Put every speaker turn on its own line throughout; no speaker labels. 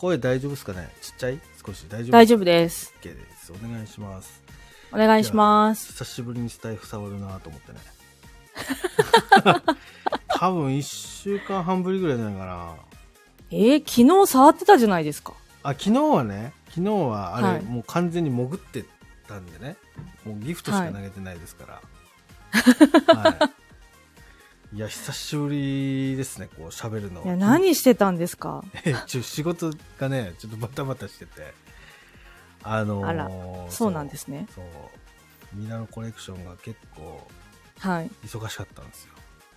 声大丈夫ですかね？ちっちゃい？少し大丈夫？
大丈夫です。
OK です。お願いします。
お願いします。
久しぶりにスタイフ触るなと思ってね。多分1週間半ぶりぐらいじゃないかな。
えー、昨日触ってたじゃないですか。
あ、昨日はね、昨日はあれ、
はい
もう完全に潜ってたんでね。もうギフトしか投げてないですから。はい。いや、久しぶりですね、こう喋るの。
いや、何してたんですか？
えちょ仕事がね、ちょっとバタバタしてて。あのー
そうなんですね。
そう。ミラノコレクションが結構
はい。
忙しかったんですよ。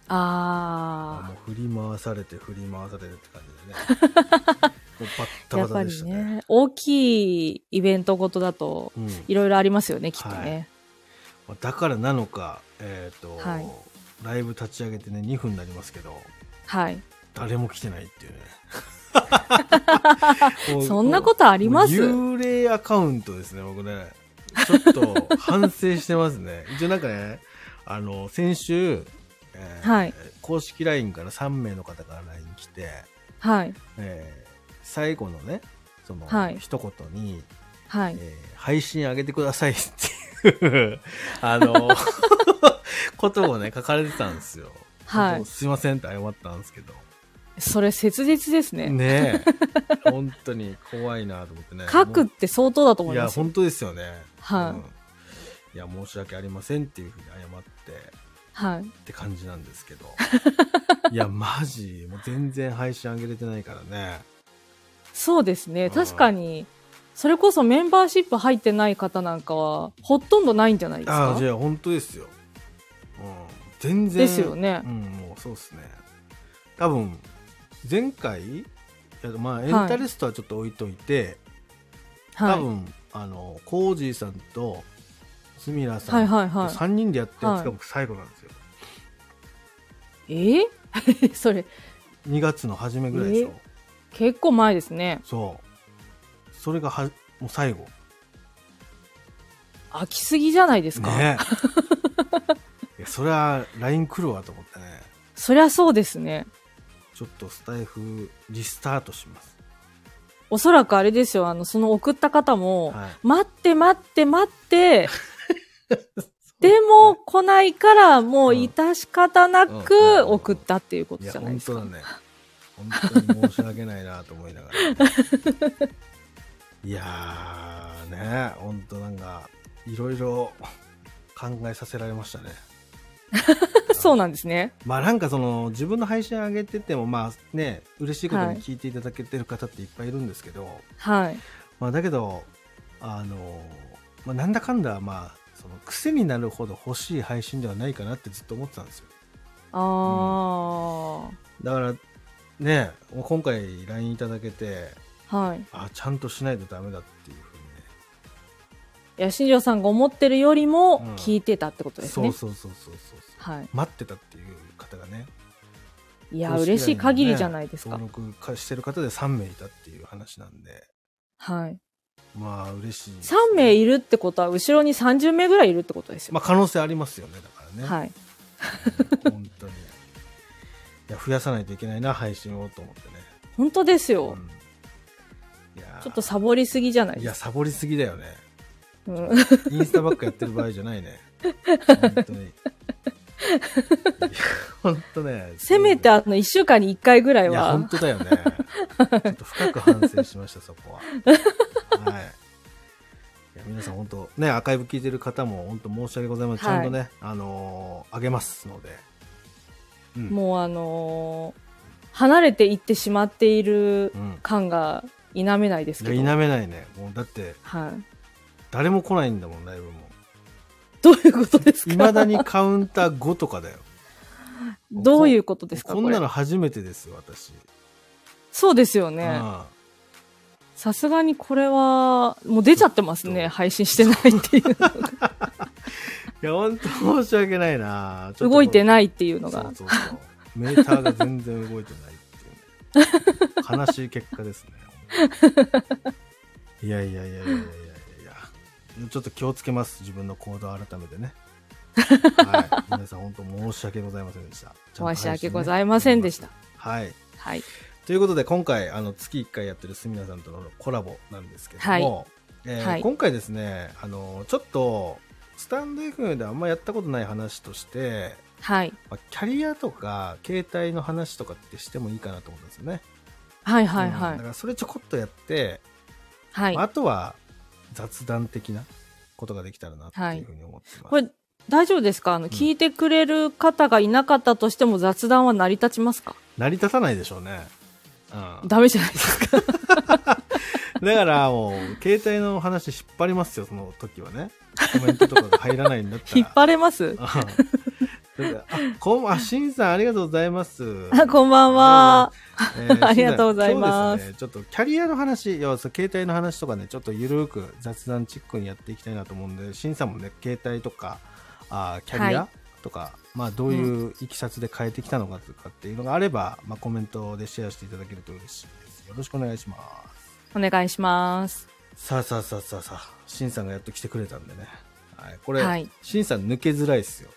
あ
もう振り回されて振り回されるって感じでね。もうバッ
ー。
タ
やっぱり
バタでしたね。
ね、大きいイベントごとだと、
うん
いろいろありますよね、きっとね。
まあだからなのか、えっ、と、
はい
ライブ立ち上げてね、2分になりますけど、
はい。
誰も来てないっていうね。
そんなことあります？
幽霊アカウントですね、僕ね。ちょっと反省してますね。一応なんかね、あの、先週、えー
はい
公式 LINE から3名の方から LINE 来て、
はい。
えー最後のね、その、
はい
一言に、
はい。
えー配信上げてくださいっていう、あの、ことをね、書かれてたんですよ。
はい
すいませんって謝ったんですけど。
それ切実ですね。
ねえ。本当に怖いなと思ってね。
書くって相当だと思
いや、
いますよ。
本当ですよね。
はい
うんいや、申し訳ありませんっていうふうに謝って
はい。
って感じなんですけど。いや、マジ、もう全然配信上げれてないからね。
そうですね。
ん
確かに、それこそメンバーシップ入ってない方なんかは、ほとんどないんじゃないですか？
ああ、じゃあ本当ですよ。うん。全然。
ですよね
うん、もうそうですね。多分、前回、まあ、エンタレストはちょっと置いといて、
はい。
多分、あの、コージーさんと、スミラさ
はい
ん、
はいはい。
3人でやったやつ
はい
が僕最後なんですよ。
え？ー それ、
2月の初めぐらいでしょ。
結構前ですね。
そう。それがは、もう最後。
飽きすぎじゃないですか？
ねい や、それは LINE 来るわと思ってね。
そりゃそうですね。
ちょっとスタイフリスタートします。
おそらくあれですよ、あの、その送った方も、
はい。
待って待って待って、でも来ないから、もう致し方な
うん
く
うん
送ったっていうことじゃないですか。
本当だね。本当に申し訳ないなと思いながら、いやー、ね、本当なんか、いろいろ考えさせられましたね。
そうなんですね。
まあなんかその自分の配信上げててもまあね嬉しいことに聞いていただけてる方っていっぱいいるんですけど、
はい。
まあだけどあの、まあ、なんだかんだまあその癖になるほど欲しい配信ではないかなってずっと思ってたんですよ
あ
だからね今回 LINE いただけて
あ、はい。
あちゃんとしないとダメだっていう
いや、新庄さんが思ってるよりも
うん
聞いてたってことですね。
そうそうそうそうそう
はい。
待ってたっていう方がね
いや、嬉しい限りじゃないですか。
登録かしてる方で3名いたっていう話なんで
はい。
まあ嬉しいです
3名いるってことは、後ろに30名ぐらいいるってことですよ。
まあ可能性ありますよねだからね、
はい。
うん本当にいや増やさないといけないな配信をと思ってね、
本当ですよ。
うん、いや
ちょっとサボりすぎじゃない
い
ですか。
やサボりすぎだよね
うん、
インスタばっかやってる場合じゃないね。本当に。本当ね。
せめてあの、1週間に1回ぐらい
いや
は
本。当だよね。ちょっと深く反省しましたそこは。はい。いや皆さん本当ねアーカイブ聞いてる方も本当申し訳ございません、
はい。
ちゃんとねあのーあげますので、うん、
もうあのー離れていってしまっている
うん。
感が否めないですけど。
いや否めないね。もうだって
はい。
誰も来ないんだもんライブも。
どういうことですか？
いまだにカウンター5とかだよ。
どういうことですかこ
んなの初めてですよ私。
そうですよね。
あ
さすがにこれは、もう出ちゃってますね。配信してないっていう
いや本当申し訳ないな。
動いてないっていうのが。
そう。そうそう。メーターが全然動いてないっていう、ね、悲しい結果ですねいやいやいやいやいやちょっと気をつけます自分の行動を改めてね はい皆さん本当申し訳ございませんでした
申し訳ございませんでした。
はい
はい。
ということで今回あの月1回やってるすみなさんとのコラボなんですけども、
はい
えー
はい
今回ですねあのちょっとスタンド FM であんまやったことない話として、
はい。
まあ、キャリアとか携帯の話とかってしてもいいかなと思ったんですよね。
はいはいはい
うんだか。らそれちょこっとやって、
はい
まあ。あとは雑談的なことができたらなっていうふうに思ってます。
これ、大丈夫ですか？あの、聞いてくれる方がいなかったとしても雑談は成り立ちますか？
成り立たないでしょうね。うん、
ダメじゃないですか。
だからもう、携帯の話引っ張りますよ、その時はね。コメントとかが入らないんだったら。
引っ張れます？
あ、こん、あ、しんさんありがとうございます。
あこんばんは。
えー
ありがとうございます
すね。ちょっとキャリアの話、要は携帯の話とかね、ちょっとゆるく雑談チックにやっていきたいなと思うんで、しんさんもね、携帯とか、あーキャリア、
はい
とか、まあどういういきさつで変えてきたのかとかっていうのがあれば、まあコメントでシェアしていただけると嬉しいです。よろしくお願いします。
お願いします。
さあさあさあさあさあ、しんさんがやっと来てくれたんでね。はい、これ、
はい
しんさん抜けづらいっすよ。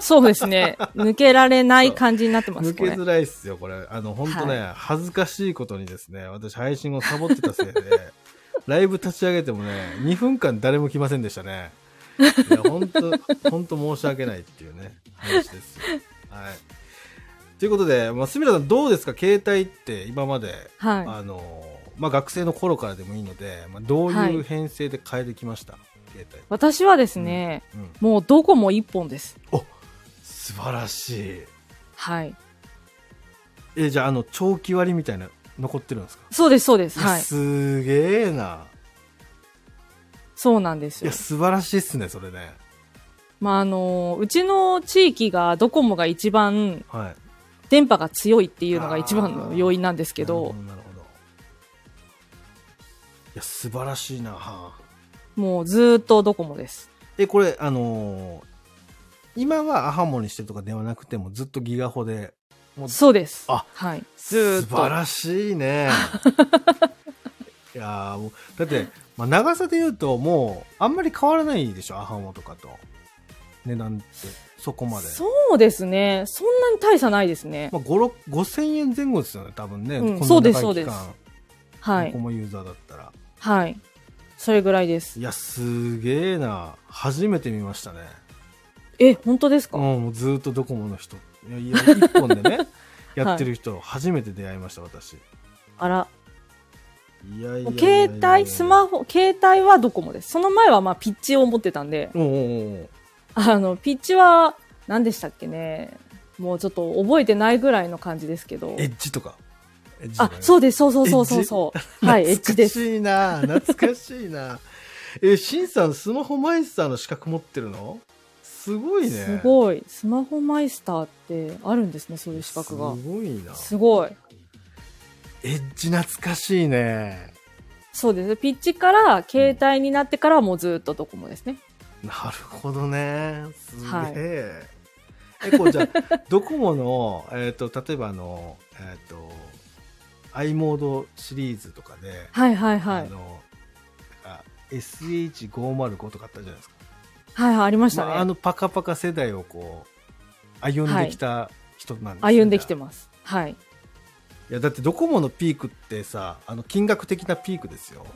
そうですね。抜けられない感じになってます。
抜けづらいっすよ、これ。あの、本当ね、恥ずかしいことにですね、私配信をサボってたせいで、ライブ立ち上げてもね、2分間誰も来ませんでしたね。いや、本当 本当申し訳ないっていうね、話ですよ。はい。ということで、まあ、すみらさんどうですか？携帯って今まで、
はい。
あの、まあ、学生の頃からでもいいので、まあ、どういう編成で変えてきました、携帯。
私はですね、
うん。
もうどこも一本です。
お素晴らしい。
はい。
え、じゃあ、あの、長期割みたいな、残ってるんですか？
そうです、そうです。はい。
すげえな。
そうなんですよ
いや、。素晴らしいっすね、それね。
まあ、あの、うちの地域がドコモが一番
はい。
電波が強いっていうのが一番の要因なんですけど、
なるほど、なるほど。いや、素晴らしいな。はあ
もうずーっとドコモです。
え、これ、あのー今はアハモにしてるとかではなくても、ずっとギガホで、
そうです。
あ
はい。ずーっと。
素晴らしいね。いやーもうだって、まあ、長さで言うと、もう、あんまり変わらないでしょ、アハモとかと。値段って、そこまで。
そうですね。そんなに大差ないですね。
まあ、5、5000円前後ですよね、多分ね。
うんそうですそうはい
ドコ。モユーザーだったら。
はい。それぐらいです
い。や、すげえな。初めて見ましたね。
え、本当ですか、
うん、ずっとドコモの人。いや、いや一本でね、やってる人、初めて出会いました、私。
あら。
いやいやいやいや
携帯、スマホ、携帯はドコモです。その前はまあピッチを持ってたんで、あの、ピッチは、何でしたっけね。もうちょっと覚えてないぐらいの感じですけど。
エッジとか。
あそうです、そうそうそうそうそう。はい、エッジです。
懐かしいな懐かしいなえ、シンさん、スマホマイスターの資格持ってるの？すごいね。
すごい。スマホマイスターってあるんですね、そういう資格が。
すごいな。
すごい。
エッジ懐かしいね。
そうです。ピッチから携帯になってからはもうずっとドコモですね。
なるほどね。すげえ。
はい
え、こうじゃあ、ドコモの、えっ、と、例えばあの、えっ、と、i モードシリーズとかで、
はいはいはい。
あの、あ SH505 とかあったじゃないですか。
はいはい、ありましたね。
まあ、あのパカパカ世代をこう、歩んできた人なんですよ
歩んできて
い
ます。はい。
や、だってドコモのピークってさ、あの、金額的なピークですよ。
はい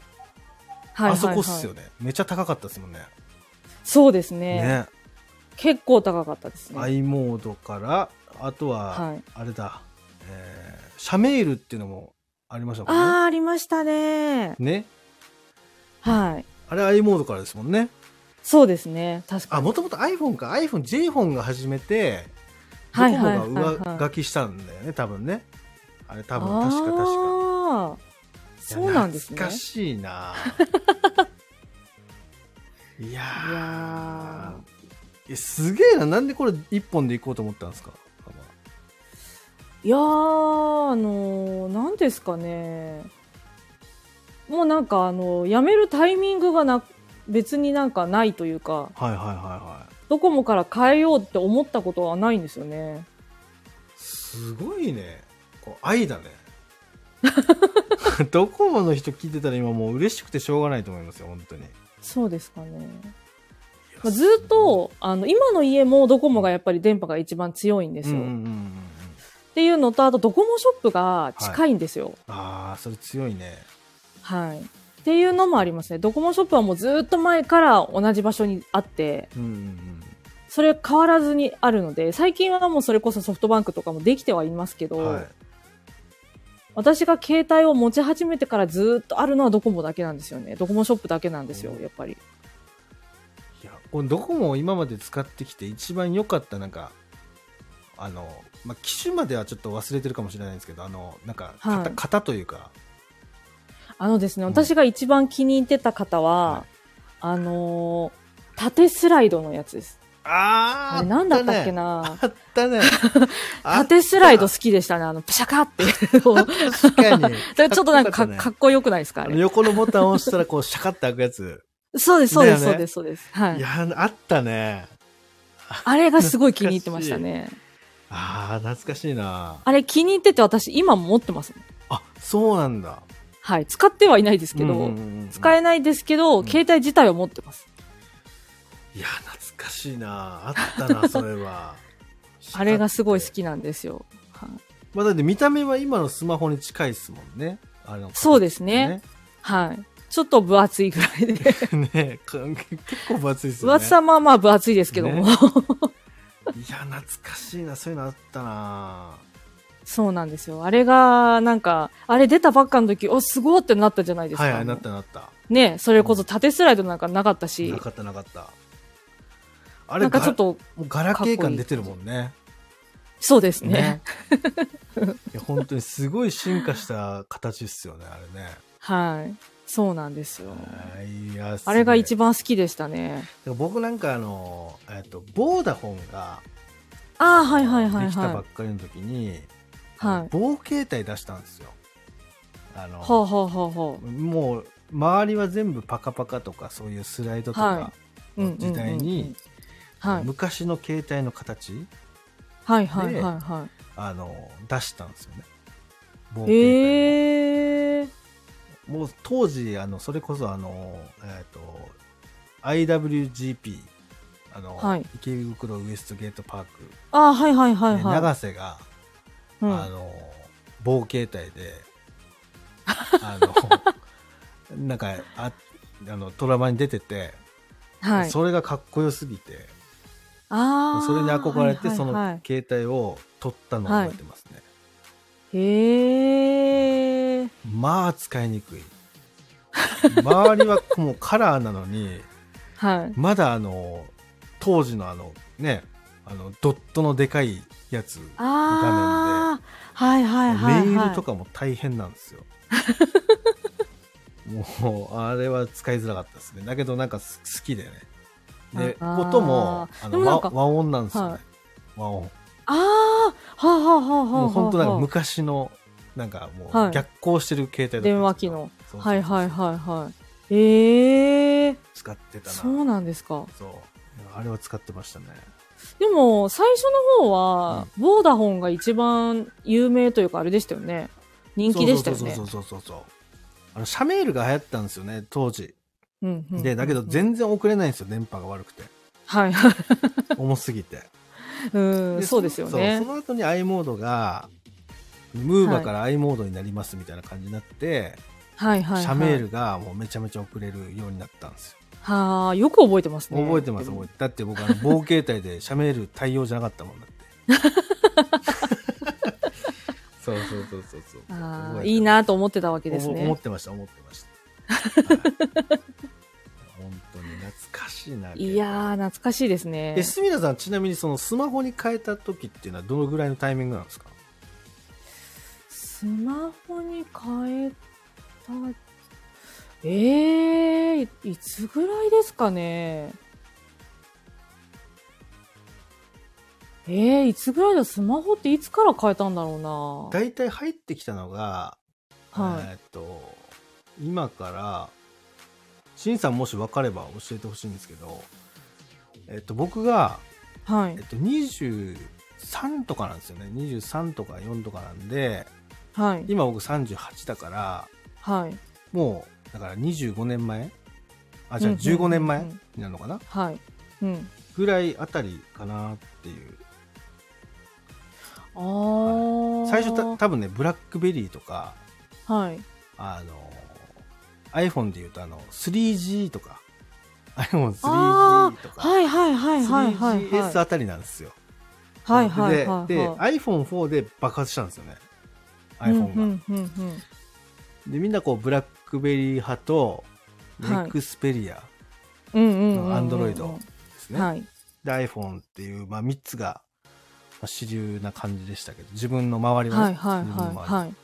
はい、はい。
あそこっすよね。めちゃ高かったですもんね。
そうですね。
ね。
結構高かったですね。
i モードから、あとは、
はい
あれだ、えー、シャメールっていうのもありましたもんね。
ああ、ありましたね。
ね。
はい。
あれ i モードからですもんね。
そうですね。確か
あ、
に。
もともと iPhone か。iPhone、J フォンが始めて、ドコモ
はいはいはい
が
はい
上書きしたんだよね、多分ね。あれ多分、確か確か。
そうなんですね。
懐かしいないや
いや
ーえすげえな。なんでこれ一本で行こうと思ったんですか？
いやー、あのー、なんですかね。もうなんかあの、やめるタイミングがな、別になんかないというか、
はいはいはいはい。
ドコモから変えようって思ったことはないんですよね。
すごいね。こう愛だね。ドコモの人聞いてたら今もう嬉しくてしょうがないと思いますよ、本当に。
そうですかね。まあ、ずっと、あの、今の家もドコモがやっぱり電波が一番強いんですよ。
うんうんうんうん
っていうのと、あとドコモショップが近いんですよ。
ああ、それ強いね。
はい。っていうのもありますね。ドコモショップはもうずっと前から同じ場所にあって、
うんうんうん。
それ変わらずにあるので、最近はもうそれこそソフトバンクとかもできてはいますけど、
はい。
私が携帯を持ち始めてからずっとあるのはドコモだけなんですよね。ドコモショップだけなんですよ、
うん
やっぱり。
いや、これドコモを今まで使ってきて一番良かった、なんか、あの、まあ、機種まではちょっと忘れてるかもしれないんですけど、あの、なんか、型、
はい
型というか、
あのですね、
うん
私が一番気に入ってた方は、
はい
あのー縦スライドのやつです。
あー
あれなんだったっけな
あったね。あ
縦スライド好きでしたね。あの、プシャカって。
確かに。
ちょっとなんかか
かっこよ
くないですかあれ。
横のボタンを押したら、こう、シャカって開くやつ。
そうです、そうです、そうです、そうです。はいい。
や、あったね。
あれがすごい気に入ってましたね。
ああ、懐かしいな。
あれ気に入ってて私今も持ってますもん。
あ、そうなんだ。
はい。使ってはいないですけど、
うんうんうんうん
使えないですけど、
うん
携帯自体は持ってます。
いや、懐かしいな。あったな、それは。
あれがすごい好きなんですよ。はい
まあ、だって見た目は今のスマホに近いですもんね。あの
そうですね。はい。ちょっと分厚いぐらいで。
ね。結構分厚いですよね。
分厚さまあまあ分厚いですけども。
ねい や、懐かしいな。そういうのあったな。
そうなんですよ。あれが、なんか、あれ出たばっかの時、お、すごいってなったじゃないですか。
はいはい、なったなった。
ね、それこそ縦スライドなんかなかったし、
なかったなかった。あ
なんかちょっと、
がもうガラケー感出てるもんね。
そうですね。
いや本当にすごい進化した形っすよね、あれね。
はい。そうなんですよ。
はいいや
あれが一
番。
番好きでしたね。
僕なんかあの、えっと、ボーダフォンが、
ああ、はいはいはい
できたば
はい。
っかりの時に、
はい
棒携帯出したんですよ。あの、
ほうほうほうほう。
もう、周りは全部パカパカとか、そういうスライドとかの時代に、
はい。
昔の携帯の形、
はいはいはいは
あの、出したんですよね。棒
い。
携帯
えー。
もう当時、あの、それこそあの、えっ、と、IWGP、あの、
はい
池袋ウエストゲートパーク、
ああ、はいはいはい
で
はい。
長瀬が、
うん
あの、棒携帯で、あの、なんか、ああの、ドラマに出てて、
はい。
それがかっこよすぎて、
ああ。
それに憧れて、そ
はいはいはい
の携帯を取ったのを覚えてますね。
へえ。
まあ、使いにくい。周りはもうカラーなのに、
はい。
まだあの、当時のあの、ね、あの、ドットのでかいやつ、
ああ。はいはいはい、はい。
メールとかも大変なんですよ。もう、あれは使いづらかったですね。だけどなんかす好きでね。で、音も、あの和音なんですよね。
はい
和音。
ああ。はあ、はあはあはあはあ。
もう本当なんか昔の、なんかも
はい
う逆行してる携帯だったんです
電
よ
話機の。
そうそうそう
はいはいはいはい。ええー。
使ってたな。
そうなんですか。
そう。あれは使ってましたね。
でも、最初の方は、ボーダフォンが一番有名というか、あれでしたよね。人気でしたよね
そ。うそうそうそうそう。あの、シャメールが流行ったんですよね、当時。
うんうん
で、だけど全然遅れないんですよ、電波が悪くて。
はいはい。
重すぎて。
うん、そうですよね
その後に i モードが、ムーバから i モードになりますみたいな感じになって、
はいはい、はい。
シャメールがもうめちゃめちゃ遅れるようになったんですよ。
はあ、よく覚えてますね。
覚えてます、覚えてだって僕あの、棒携帯でシャメール対応じゃなかったもんだって。そうそうそうそうそう。
いいなと思ってたわけです
思思
ね
っ。てました、思ってました。はいしいな。
いやー、懐かしいですね
え、。住田さん、ちなみにそのスマホに変えた時っていうのはどのぐらいのタイミングなんですか？
スマホに変えた、ええー、いつぐらいですかね？ええー、いつぐらいだ？スマホっていつから変えたんだろうな。
大体入ってきたのが、
はい
えーっと、今から、しんさんもし分かれば教えてほしいんですけど、えっと、僕が、
はい
えっ。と、23とかなんですよね。23とか4とかなんで、
はい。
今僕38だから、
はい。
もう、だから25年前？あ、じゃあ
うんうんうん
15になるのかな？
はい。うん。
ぐらいあたりかなっていう。
あー
最初た多分ね、ブラックベリーとか、
はい。
あの、iPhone で言うとあの、3G とか、iPhone3G
あ
とか、
はいはいはいはいはい。
3GS あたりなんですよ。
はいはいはい。
で、で
はい、
iPhone4 で爆発したんですよね。
うん
iPhone が。
うんうんうん
で、みんなこう、ブラックベリー派と、
はい
ネクスペリア
うんうんうんうん。
の Android ですね。
はい。
で、iPhone っていう、まあ、3つが、まあ主流な感じでしたけど、自分の周りはね、
はいはいはいはい。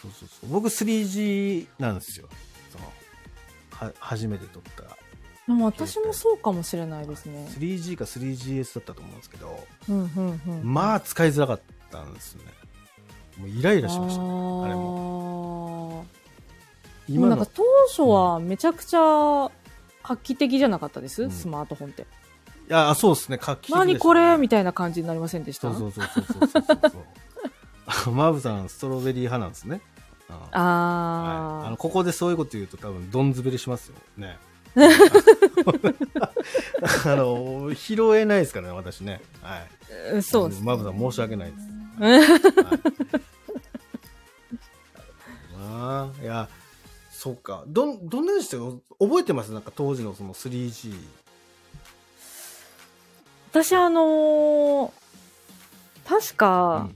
そうそうそう。僕 3G なんですよ。その、は、初めて撮った。
でも私もそうかもしれないですね。
3G か 3GS だったと思うんですけど、
うんうんうん。
まあ使いづらかったんですよね。もうイライラしましたね。
あ
あれ
も
今の
なんか、当初はめちゃくちゃ画期的じゃなかったです、
うん
スマートフォンって。
いや、そうですね、画期的ね
何これ？みたいな感じになりませんでした？
そうそうそうそうそうそう。マーブさん、ストロベリー派なんですね。うんはい、あ
あ
のここでそういうこと言うと多分どんずべりしますよね。あの拾えないですからね私ね。はい。
あ、そうです、ね。
マブさん申し訳ないです、はい、ああいやそっか。どんどんなでしたよ覚えてます？なんか当時のその 3G
私あのー確か、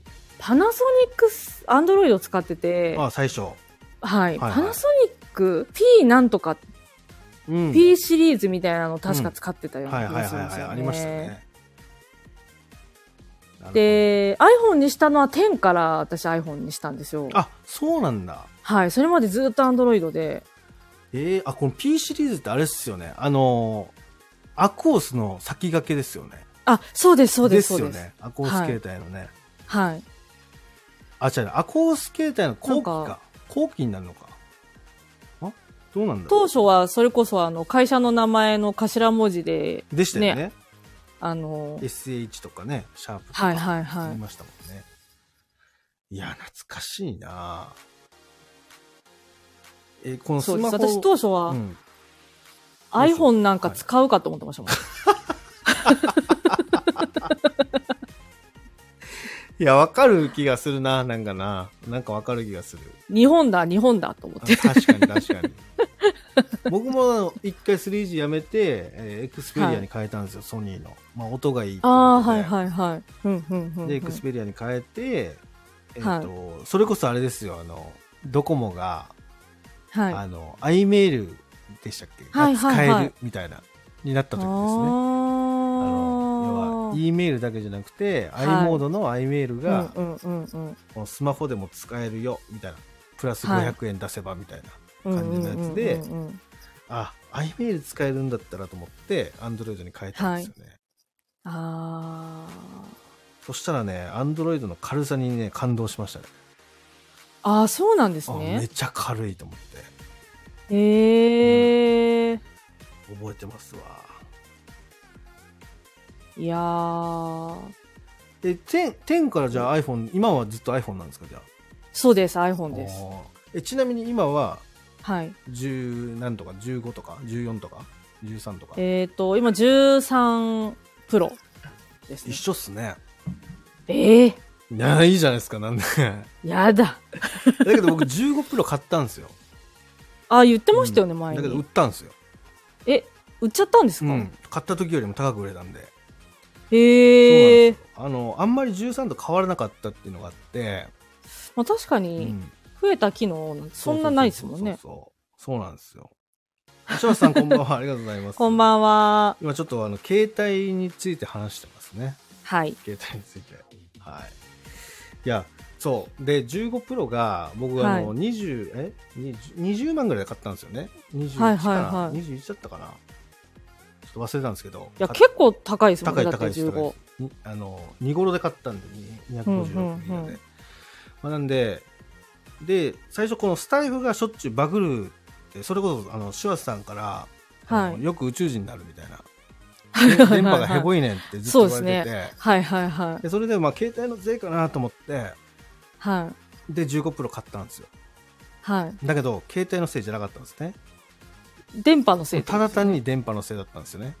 パナソニックス、アンドロイド使ってて、
あ最初。
はい、
はい
パナソニック P なんとか、
うん。
P シリーズみたいなの確か使ってたよう
はい
な気
はいはいはい
がするんですよ
ありましたね。
で、iPhone にしたのは10から私 iPhone にしたんですよ。
あそうなんだ。
はい、それまでずっと Android で。
えー、あこの P シリーズってあれっすよね。あのアコースの先駆けですよね。
あ、そうです、そうです、そうです。
よね。アコース携帯のね。
はい。
あ、違う、アコース携帯の後期
なん
か。後期になるのか。あ？どうなんだろ
当初はそれこそあの会社の名前の頭文字で、
う。でしたよね。
ねあの、
SH とかね、シャープとか。
はいはいはい
言いましたもんね。いや、懐かしいなえ、このス
そうです。
マホ。
私当初は
うん
iPhone なんか使うかと思ってましたもん。
いや、わかる気がするな、なんかな。なんかわかる気がする。
日本だ、日本だと思って。
確かに確かに。僕も一回 3G やめて、えーエクスペリアに変えたんですよ、ソニーの。まあ、音がいい
ああ、はいはいはい。うんうんうんうん。
で、エクスペリアに変えて、えっ、
はい
と、それこそあれですよ、あの、ドコモが、
はい。
あの、i メールでしたっけ？
はいはいはい
が使えるみたいな、になった時ですね。あの、要は、
あ
e メールだけじゃなくて、
はい
i モードの i メール
あ。
が、スマホでも使えるよ、みたいな。プラス
はい
500円出せば、みたいな。
うん
感じのやつで
うんうんうんうん
あ、i メール使えるんだったらと思って、アンドロイドに変えたんですよね。
あ
そしたらね、アンドロイドの軽さにね、感動しましたね。
あ。ああ、そうなんです
あめ
ね。
っちゃ軽いと思って。
へえ。
覚えてますわ。
いやー。
え、10, 10からじゃあ iPhone、今はずっと iPhone なんですかじゃあ？
そうです、iPhone です。
えちなみに今は
はい。
10何とか15とか14とか13とか、
えっ、と、今13プロですね
一。緒っすね。
ええ
いや、いいじゃないですか、なんで。
やだ。
だけど僕15プロ買ったんですよ。
あ、言ってましたよね、前
だけど売っ
に。
たんですよ。
え、売っちゃったんですか、
うん。買った時よりも高く売れたんで。
へえ。
あの、あんまり13と変わらなかったっていうのがあって、
まあ確か
う
に、
ん。
増えた機能そんなないですもんね。
そうなんですよ。石橋さんこんばんは。ありがとうございます。
こんばんは。
今ちょっとあの、携帯について話してますね。
はい。
携帯について。はい。いや、そう。で、15プロが、僕あの、
はい
20、え？20, ?20 万ぐらいで買ったんですよね。21かな、
はいはいはい
21だったかなちょっと忘れたんですけど。
いや、結構高いですもん
高
ね。だって
い高いです。高い
15
で。すにあの、2頃で買ったんで、に256ギガで。
うんうんうん
まあ、なんで、で、最初このスタイフがしょっちゅうバグるって、それこそ、あの、シュワスさんから、
はい
よく宇宙人になるみたいな。
はいはいはい
電波がヘボいねんってずっと言われてて。
はいはいはい。
でそれでまあ携帯の税かなと思って
はい。
で15プロ買ったんですよ
はい。
だけど携帯のせいじゃなかったんですね
電波のせい
ただ単に電波のせいだったんですよね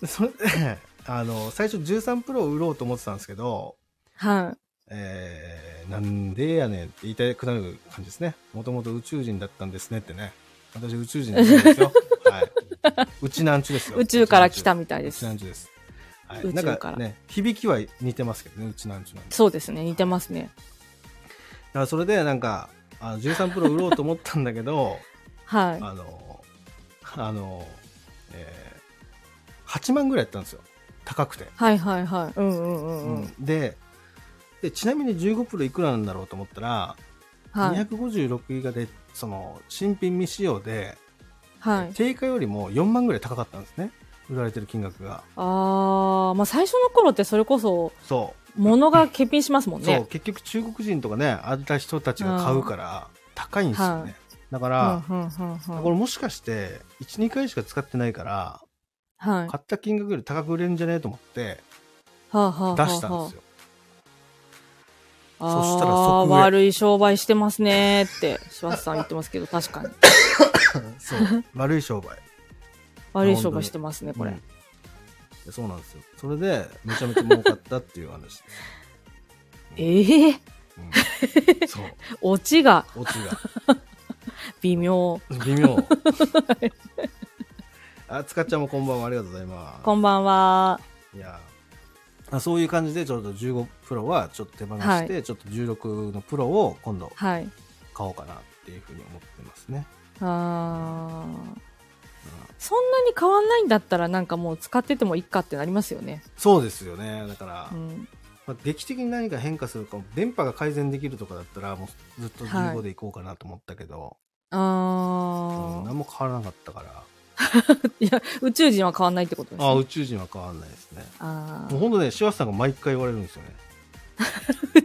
で それで あの、最初13プロを売ろうと思ってたんですけど、
は
えー、なんでやねんって言いたくなる感じですね。もともと宇宙人だったんですねってね。私宇宙人なんですよ。はい。うちなんちゅです
い。
よ。
宇宙から来たみたいで
うち
す。
なんちゅです。はい。
宇宙
なん
から
かね、響きは似てますけどね、うちなんちゅなんで。
そうですね。似てますね。
だからそれでなんか、あの13プロ売ろうと思ったんだけど、
はい。
あの、あの、えー、8万ぐらいやったんですよ。高くて。
はいはいはい。うんうんうんうん。
うんでで、ちなみに15プロいくらなんだろうと思ったら、
はい。
256ギガで、その、新品未使用で、
はい。
定価よりも4万ぐらい高かったんですね。売られてる金額が。
あー、まあ最初の頃ってそれこそ、
そ
物が欠品しますもん
う。そう、
ね。
結局中国人とかね、あった人たちが買うから、高いんですよね。
はい
だから、
うんうんうんうん
これもしかして、1、2回しか使ってないから、
はい。
買った金額より高く売れるんじゃね？えと思って、出したんですよ。
あ
そしたら
悪い商売してますねーって、柴田さん言ってますけど、確かに。
そう。悪い商売。
悪い商売してますね、これ。
うんそうなんですよ。それで、めちゃめちゃ儲かったっていう話です。
ええ
うん、そう。
オチが
オチが。
微妙。
微妙。あ、つかっちゃんもこんばんは。ありがとうございます。
こんばんは。
いやあそういう感じで、ちょっと15プロはちょっと手放して、
は
ちょっと16のプロを今度
はい。
買おうかなっていうふうに思ってますね。
あーそんなに変わんないんだったら、なんかもう使っててもいいかってなりますよね。
そうですよね。だから、
うん。
まあ、劇的に何か変化するかも、電波が改善できるとかだったら、もうずっと
はい
15でいこうかなと思ったけど、
あ
うん
ー
何も変わらなかったから、
いや、宇宙人は変わんないってことですね。
あ宇宙人は変わらないですね。
あ
もう本当ね、柴田さんが毎回言われるんですよね。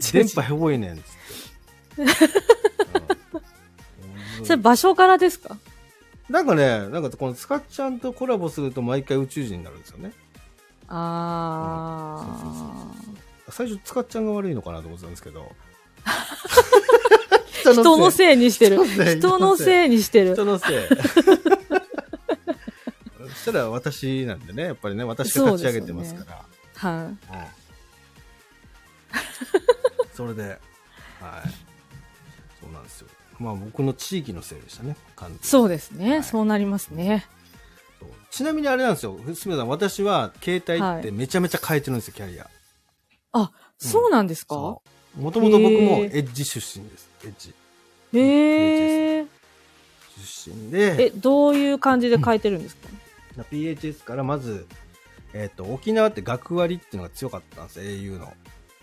電波へぼいねんっつって。うん
それ場所からですか？
なんかね、なんかこのスカッちゃんとコラボすると毎回宇宙人になるんですよね。
あ
そうそう
ー。
最初、スカッちゃんが悪いのかなと思ってたんですけど。
人のせいにしてる。
人のせい
にしてる。
人のせい。そしたら私なんでね、やっぱりね、私が立ち上げてますから。
はい。
うんそれで、はい。まあ僕の地域のせいでしたね、
そうですね。
はい。
そうなりますね。
ちなみにあれなんですよ、すみません、私は携帯って
はい。
めちゃめちゃ変えてるんですよ、キャリア。
あ、そうなんですか？
もともと僕も
へ
エッジ出身です。エッジ。
へえ。
出身で、
え、どういう感じで変えてるんですか
？PHS からまず、えっ、と、沖縄って学割っていうのが強かったんですよ、au の。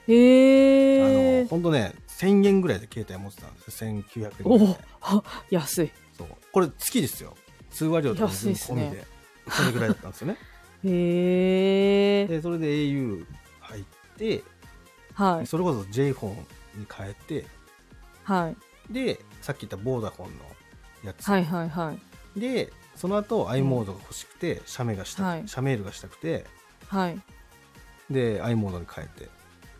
へ
あの、
え。
ほんとね、1000円ぐらいで携帯持ってたんですよ、1900円ぐ
お
らいで。
は安い。
そう。これ月ですよ。通話料とかも全部込みで。それぐらいだったんですよね。
へえ。
で、それで au 入って、
はい。
それこそ j フォンに変えて、
はい。
で、さっき言ったボーダフォンのやつ。
はいはいはい。
で、その後 i モードが欲しくて、写メがしたく、
はい
写メールがしたくて、
はい。
で、i モードに変えて。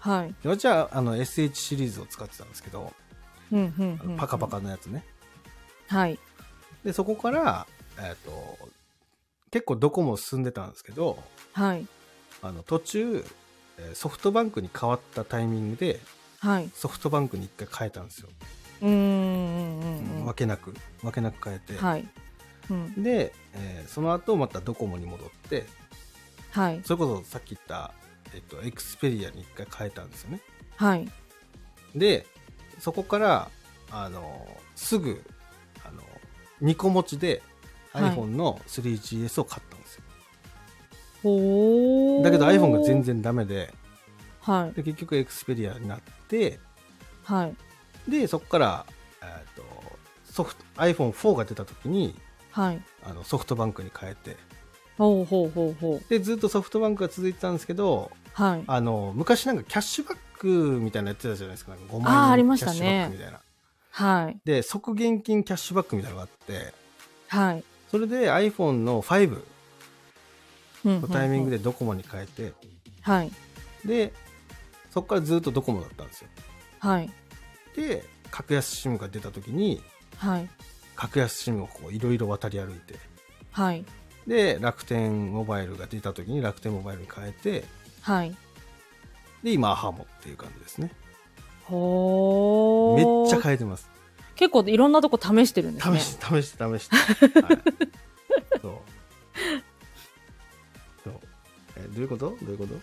はい。
で私はあの SH シリーズを使ってたんですけど、
うんうんうん。
パカパ。カのやつね。
はい。
で、そこから、えっ、と、結構どこも進んでたんですけど、
はい。
あの途中、えーソフトバンクに変わったタイミングで、
はい。
ソフトバンクに一回変えたんですよ。
うーんうんうんうん。
わけなく、わけなく変えて。
はい。うん。
で、えーその後またドコモに戻って、
はい。
それこそさっき言った、えっ、と、エクスペリアに一回変えたんですよね。
はい。
で、そこから、あの、すぐ、あの、2個持ちで
はい
iPhone の 3GS を買ったんですよ。
ほー。
だけど iPhone が全。然ダメで、
はい。
で結局エクスペリアになって、
はい。
で、そこから、えっ、と、ソフト、iPhone4 が出た時に、
はい。
あのソフトバンクに変えて、
ほうほうほうほう。
で、ずっとソフトバンクが続いてたんですけど、
はい。
あの、昔なんかキャッシュバックみたいなのやってたじゃないですか。なんか5
あー
万円
ありましたね
キャッシュバックみたいな。
はい。
で、即現金キャッシュバックみたいなのがあって、
はい。
それで iPhone の5
の
のタイミング
で。
でドコモに変えて、
はい。
で、そこからずっとドコモだったんですよ。
はい。
で、格安 SIM が出た時に、
はい。
格安 SIM をこういろいろ渡り歩いて、
はい。
で、楽天モバイルが出た時に楽天モバイルに変えて、
はい。
で、今、アハモっていう感じですね。
ほ
め
ー。
っちゃ変えてます。
結構いろんなとこ試してるんですね。
試して、試して、試して。はい、そう。そう。え、どういうこと？どういうこと？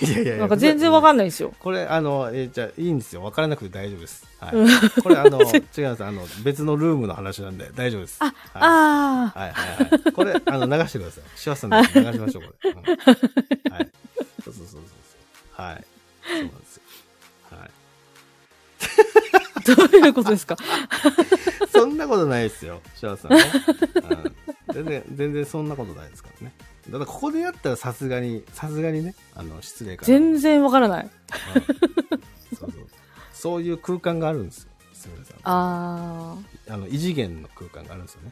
いやいやいや。
なんか全然わかんないですよ。
これ、あの、えーじゃあいいんですよ。わからなくて大丈夫です。はい
うん。
これ、あの、違います。あの、別のルームの話なんで大丈夫です。
あ、
はい
あ
はいはいはい。これ、あの、流してください。シワさんで流しましょう、これ。うんはい。そうそうそうそう。はい。そうなんですよ。はい。
あ、どういうことですか？
そんなことないですよ、シワさんね。うん、全然、全然そんなことないですからね。ただ、ここでやったらさすがに、さすがにね、あの、失礼かな。
全然わからない。
うんそうそう。そういう空間があるんですよ、すみれさん。
あ
あの、異次元の空間があるんですよね。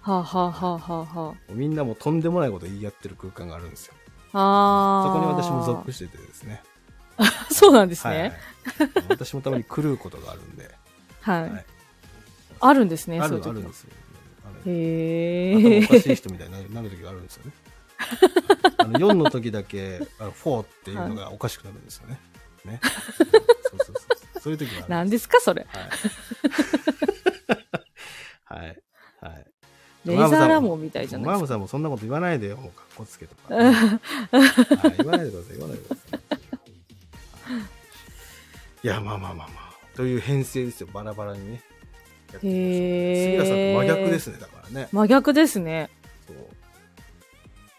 はあ、はあはあはあは
みんなもとんでもないこと言い合ってる空間があるんですよ。
あ。あー。
そこに私も属しててですね。
そうなんです
はいはい
ね。
私もたまに狂うことがあるんで。
はい。
はい
あるんですね、
あ
そういう時
あるんですよ。
へ
頭おか
え。
しい人みたいになる時があるんですよね。あの4の時だけあの4っていうのがおかしくなるんですよね。ね。そうそうそうそう。いう時があるん
何ですか、それ。
はい。はい。はい。
レーザーラモンみたいじゃないですか。
マームさんもそんなこと言わないでよ、もうかっこつけとか。はい、言わないでください、言わないでください。はいいや、まあまあまあまあ。という編成ですよ、バラバラにね。やってみまし杉谷さんと真逆ですね、だからね。
真逆ですね。
そう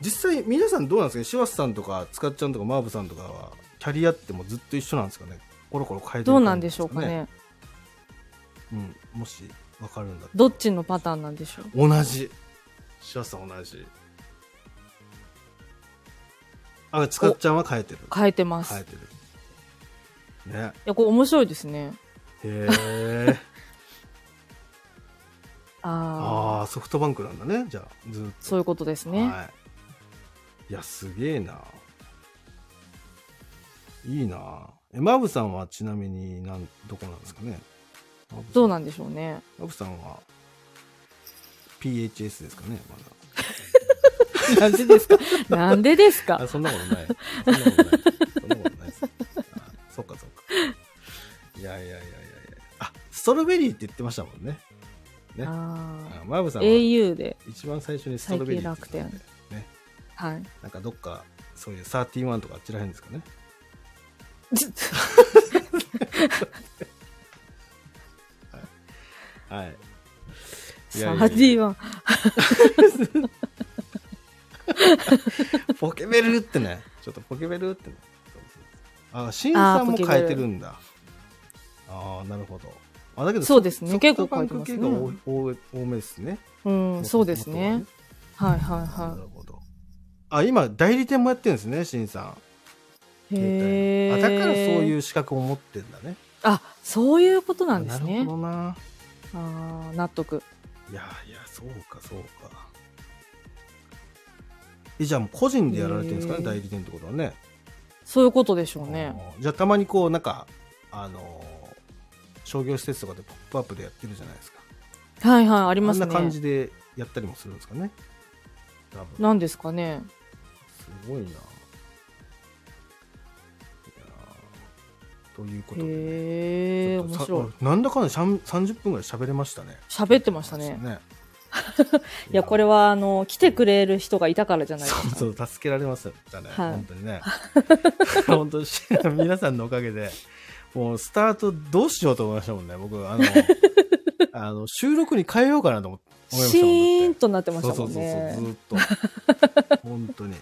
実際、皆さんどうなんですかシワスさんとか、つかっちゃんとか、マーブさんとかは、キャリアってもうずっと一緒なんですかね？コロコロ変えてる
どうなんでしょうかね？
うん、もし、わかるんだ
どっちのパターンなんでしょう？
同じ。シワスさん同じ。あ、つかっちゃんは変えてる。
変えてます。い
変えてる。ね。
や、これ面白いですね。
へえ。
ああ、
ソフトバンクなんだね、じゃあ、ずっと。
そういうことですね。
はい。いや、すげえな。いいな。え、マブさんはちなみになん、どこなんですかね？
どうなんでしょうね。
マブさんは、PHS ですかね、ま
なんでですか？なんでです
だ。
か？
あ、そんなことない。そんなことない。そんなことないです。あそっかそっか。いやいやいやいやいや。あ、ストロベリーって言ってましたもんね。ね。
あ
あマブさんは
au で。
一番最初にストロベリーって言ってたんで。
はい。
なんかどっか、そういう31とかあっちらへんですかね。はい。いやいやいや
サーティワン。
ポケベルってね。ちょっとポケベルってね。あ、シンさんも変えてるんだ。ああ、なるほど。あ、だけど、
そうですね結構変えてますね
多めですね。
うん、そうですね。はいはい
な
は
るほど。あ、今、代理店もやってるんですね、シンさん。
い。へえ。
あ、だからそういう資格を持ってんだね。
あ、そういうことなんですね
なる。ほどな。
ああ、納得。
いやいや、そうか、そうか。え、じゃあもう個人でやられてるんですかね、代理店ってことはね。
そういうことでしょうね。
じゃあたまにこう、なんか、あのー商業施設とかでポップアップでやってるじゃないですか。
はいはい、あります
あんな感
ね。
じでやったりもするんですかね。多分。
なんですかね。
すごいな。いやーということで、ね。
へえ、
ちょっとさ
面白い。
なんだかんだしゃん30分ぐらい喋れましたね。
喋ってましたね。
ね
いや、これは、あの、来てくれる人がいたからじゃないですか。
そうそう、助けられましたね。
はい
本当にね。本当に、皆さんのおかげで、もうスタートどうしようと思いましたもんね。僕、あの、あの収録に変えようかなと思思いまし
シ。ーンとなってました
そうそうそうそう、
もんね。
ずーっと。本当に。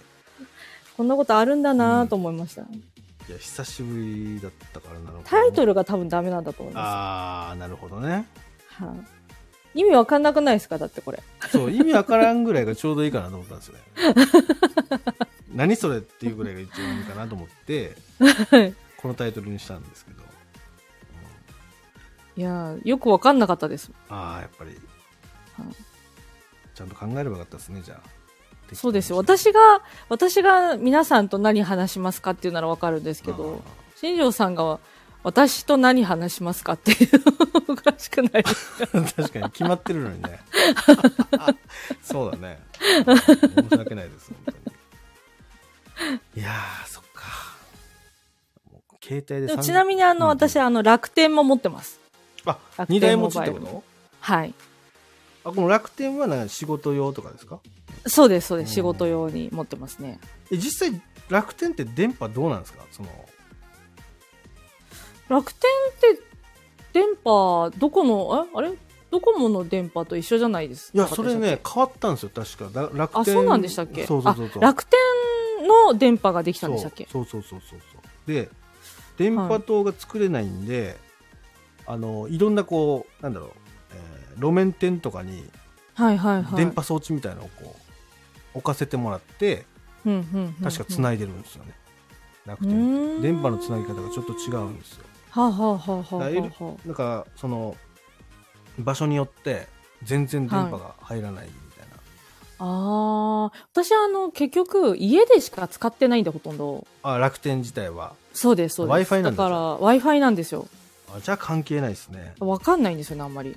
い
こんなことあるんだなと思いました。
や、久しぶりだったからなのかな
タイトルが多分ダメなんだと思いま
あー、なるほどね。
す。はい意味わかんなくないですか？だってこれ。
そう、意味わからんぐらいがちょうどいいかなと思ったんですよね。何それっていうぐらいが一番いいかなと思って、このタイトルにしたんですけど。
いやーよくわかんなかったです。
ああ、やっぱり。
はい
ちゃんと考えればよかったですね、じゃあ。
そうですよ。
適
私が、私が皆さんと何話しますかっていうならわかるんですけど、新庄さんが、私と何話しますかっていうおかしくないですか
確かに決まってるのにね。そうだね。申し訳ないです、本当に。いやー、そっか。携帯で
でも
30
ちなみにあの、
うん
私あの楽天も持ってます
あ、
楽天
二台持ちってこと？
はい
あ、この楽天はな仕事用とかですか？
そうですそうで
うん。
す仕事用に持ってますね。
え、実際楽天って電波どうなんですか？その、
楽天って電波どこのああれ？ドコモの電波と一緒じゃないです
いや、
か
それね、変わったんですよ、確か。だ楽天。
あそうなんでしたっけ？
そうそうそうそう。
あ楽天の電波ができたんでしたっけ？
そう。そうそうそうそうで電波塔が作れないんで、あのいろんなこうなんだろう、えー路面店とかに
はいはいはい。
電波装置みたいなのをこう置かせてもらって
うんうん
確か繋いでるんですよね、楽天
ん。
電波のつなぎ方がちょっと違うんですよ。
はあ、はあはあはあはあ
だかその場所によって全然電波が入らないみたいな、
あ、ああ私あの結局家でしか使ってないんでほとんど。
あ楽天自体は。
そうですそうです。
Wi-Fi なんですか
ら w i f i なんですよ。
あじゃあ関係ないですね。
わかんないんですよねあんまり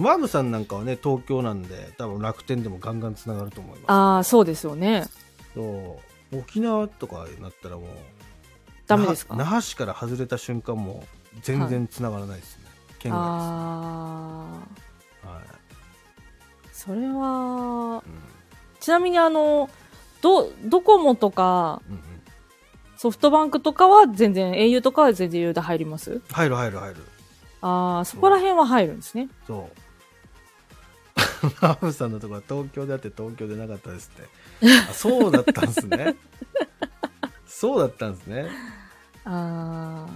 マーブさんなんかはね東京なんで多分楽天でもガンガンつながると思います。
ああそうですよね。
そう。沖縄とかになったらもう
ダメですか？
那覇市から外れた瞬間もう全然つながらないですね、県外
ああ
です、はい。
それは
うん。
ちなみにあのドドコモとか
うんうん、
ソフトバンクとかは全然 au とかは全然余裕で入ります？
入る入る入る。
ああそこら辺は入るんですね。
そうマーブさんのところは東京であって東京でなかったですって。あそうだったんですね。そうだったんで すね。
あー。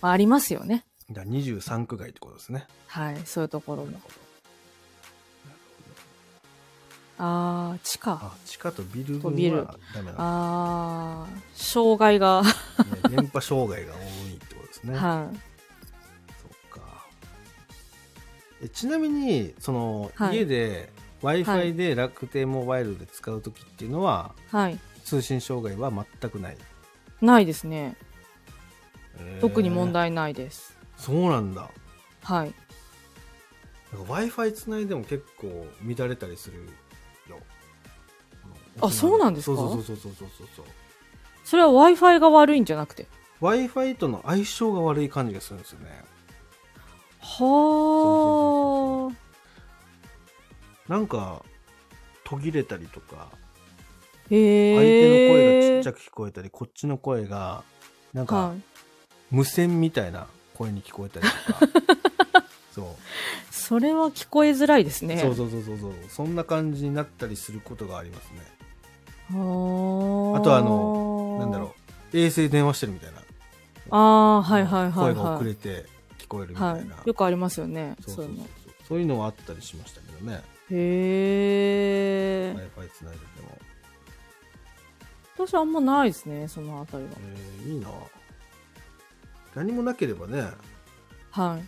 まあありますよね。
だから23区外ってことですね。
はいそういうところも。ああ地下。
あ地下とビル群はダメなん
ああ障害が。
ね電波障害が多いってことですね。
はい。
そちなみにその、
はい。
家で w i f
は
i で楽天モバイルで使う時っていうのは、
はい。
通信障害は全くない？
ないですね。
えー。
特に問題ないです。
そうなんだ。
はい。
w i f i つないでも結構乱れたりするよ。
あそうなんですか？
そうそうそうそうそうそうそう。
それは w i f i が悪いんじゃなくて
？W i f i との相性が悪い感じがするんですよね
はあ
なんか途切れたりとか
へ
相手の声が
え
ちっちゃく聞こえたり、こっちの声がなんか
はい。
無線みたいな声に聞こえたりとか。そう。
それは聞こえづらいですね。
そうそうそうそうそう。そんな感じになったりすることがありますね。
は
あとあのなんだろう。衛星電話してるみたいな。
ああはいはいはい
声が遅
はい
れて聞こえるみた
はい。い
な、
よくありますよね。
そう
いうの。
そういうのはあったりしましたけどね。
へ
w
え
i f i つないでても、
私あんまないですねそのあたりは。
えーいいな。何もなければね。
は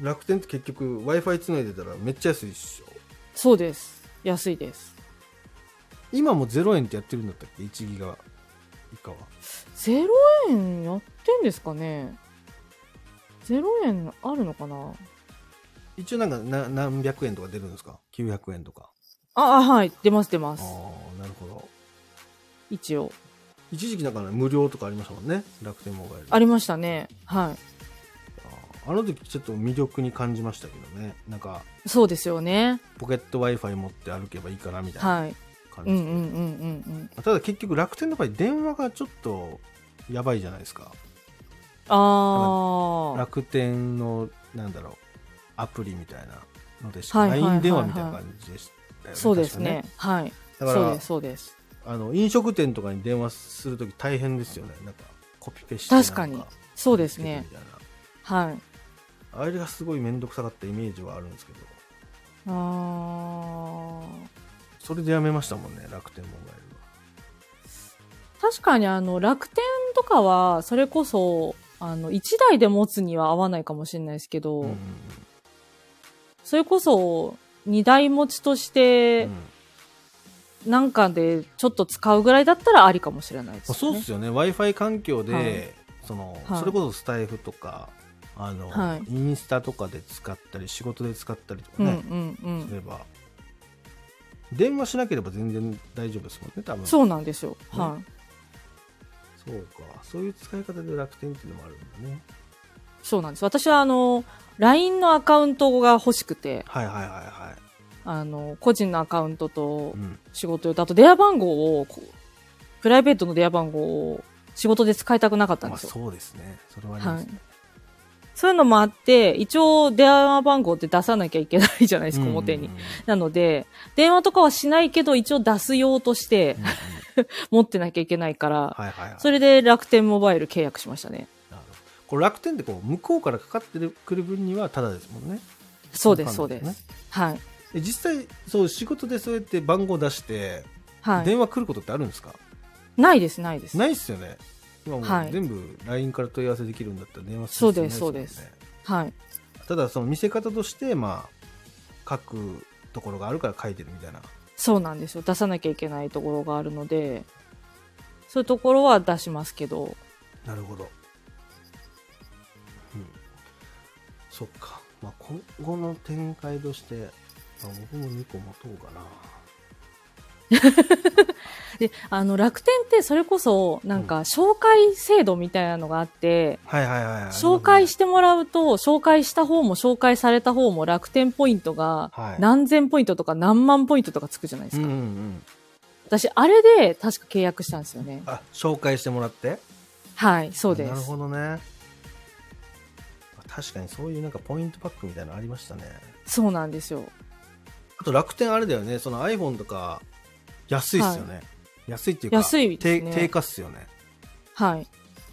い。
楽天って結局 w i f i つないでたらめっちゃ安いっしょ。
そうです。安いです。
今も0円ってやってるんだったっけ？1ギガ以下は。
0円やってんですかね0円あるのかな？
一応なんかな何百円とか出るんですか？900円とか。
ああはい。出ます出ます。
ああなるほど。
一応。
一時期なんかね無料とかありましたもんね。楽天モバイル。
ありましたね。はい。
あーあの時ちょっと魅力に感じましたけどね。なんか
そうですよね。
ポケット w i f i 持って歩けばいいかなみたいな
はい。
感
うんうんうんうんうん。
ただ結局楽天の場合電話がちょっとやばいじゃないですか
ああ
楽天のなんだろうアプリみたいなのでしか？LINE 電話みたいな感じでしたよね
そうですね。はい。
だから
そうですそうです。
あの飲食店とかに電話するとき大変ですよね。なんかコピペして
確かに。そうですね。はい。
あれがすごい面倒くさかったイメージはあるんですけど。
あ
それでやめましたもんね楽天モバイルは。
ー確かにあの楽天とかはそれこそあの1台で持つには合わないかもしれないですけど、
うん。うん
それこそ2台持ちとし
う
て
ん。
なんかでちょっと使うぐらいだったらありかもしれないです
まあ、
ね。
そうっすよね。W i f i 環境で、
はい。
その、
はい。
それこそスタイフとかあの、
はい。
インスタとかで使ったり仕事で使ったりとか
うんう
ね、
ん。
すれば。電話しなければ全然大丈夫ですもんね多分。
うん。そうなんですよ。は
そうかそういう使い方で楽天っていうのもあるんだね
い。そうなんです。私はあの、LINE のアカウントが欲しくて、
はいはいはいは
あの、個人のアカウントと仕事用と、あと電話番号を、プライベートの電話番号を仕事で使いたくなかったん
まあ
ですよ。
そうですねそれはありま
はい
すね、。
そういうのもあって、一応電話番号って出さなきゃいけないじゃないですか、表に。なので、電話とかはしないけど、一応出す用として
うんうん
持ってなきゃいけないから、
はいはいはい
それで楽天モバイル契約しましたね。
なるほどこれ楽天ってこう向こうからかかってくる分にはただですもんね
そうです、そう
ですね
です。はい。
え実際そう仕事でそうやって番号出して、
はい。
電話来ることってあるんですか？
ないです、ないです。
ないっすよね今も
はい
う全部 LINE から問い合わせできるんだったら電話す
そう
る
です
必要ないもんね
そうはい。
ただその見せ方としてまあ書くところがあるから書いてるみたいな
そうなんですよ。出さなきゃいけないところがあるので、そういうところは出しますけど、
なるほど。うん。そっか、まあ、今後の展開として、まあ、僕も2個持とうかな
で、あの、楽天ってそれこそ、なんか、紹介制度みたいなのがあって、
はいはいはいはい。
紹介してもらうと、紹介した方も紹介された方も楽天ポイントが
はい。
何千ポイントとか何万ポイントとかつくじゃないです
うん
か。
うんうん。
私、あれで確か契約したんですよね。
あ紹介してもらって？
はい、そうです。
なるほどね。あ確かにそういうなんかポイントパックみたいなのありましたね。
そうなんですよ。
あと楽天あれだよね。その iPhone とか安いっすよね、安いっていうか
安いですね
低低価っすよね
はい。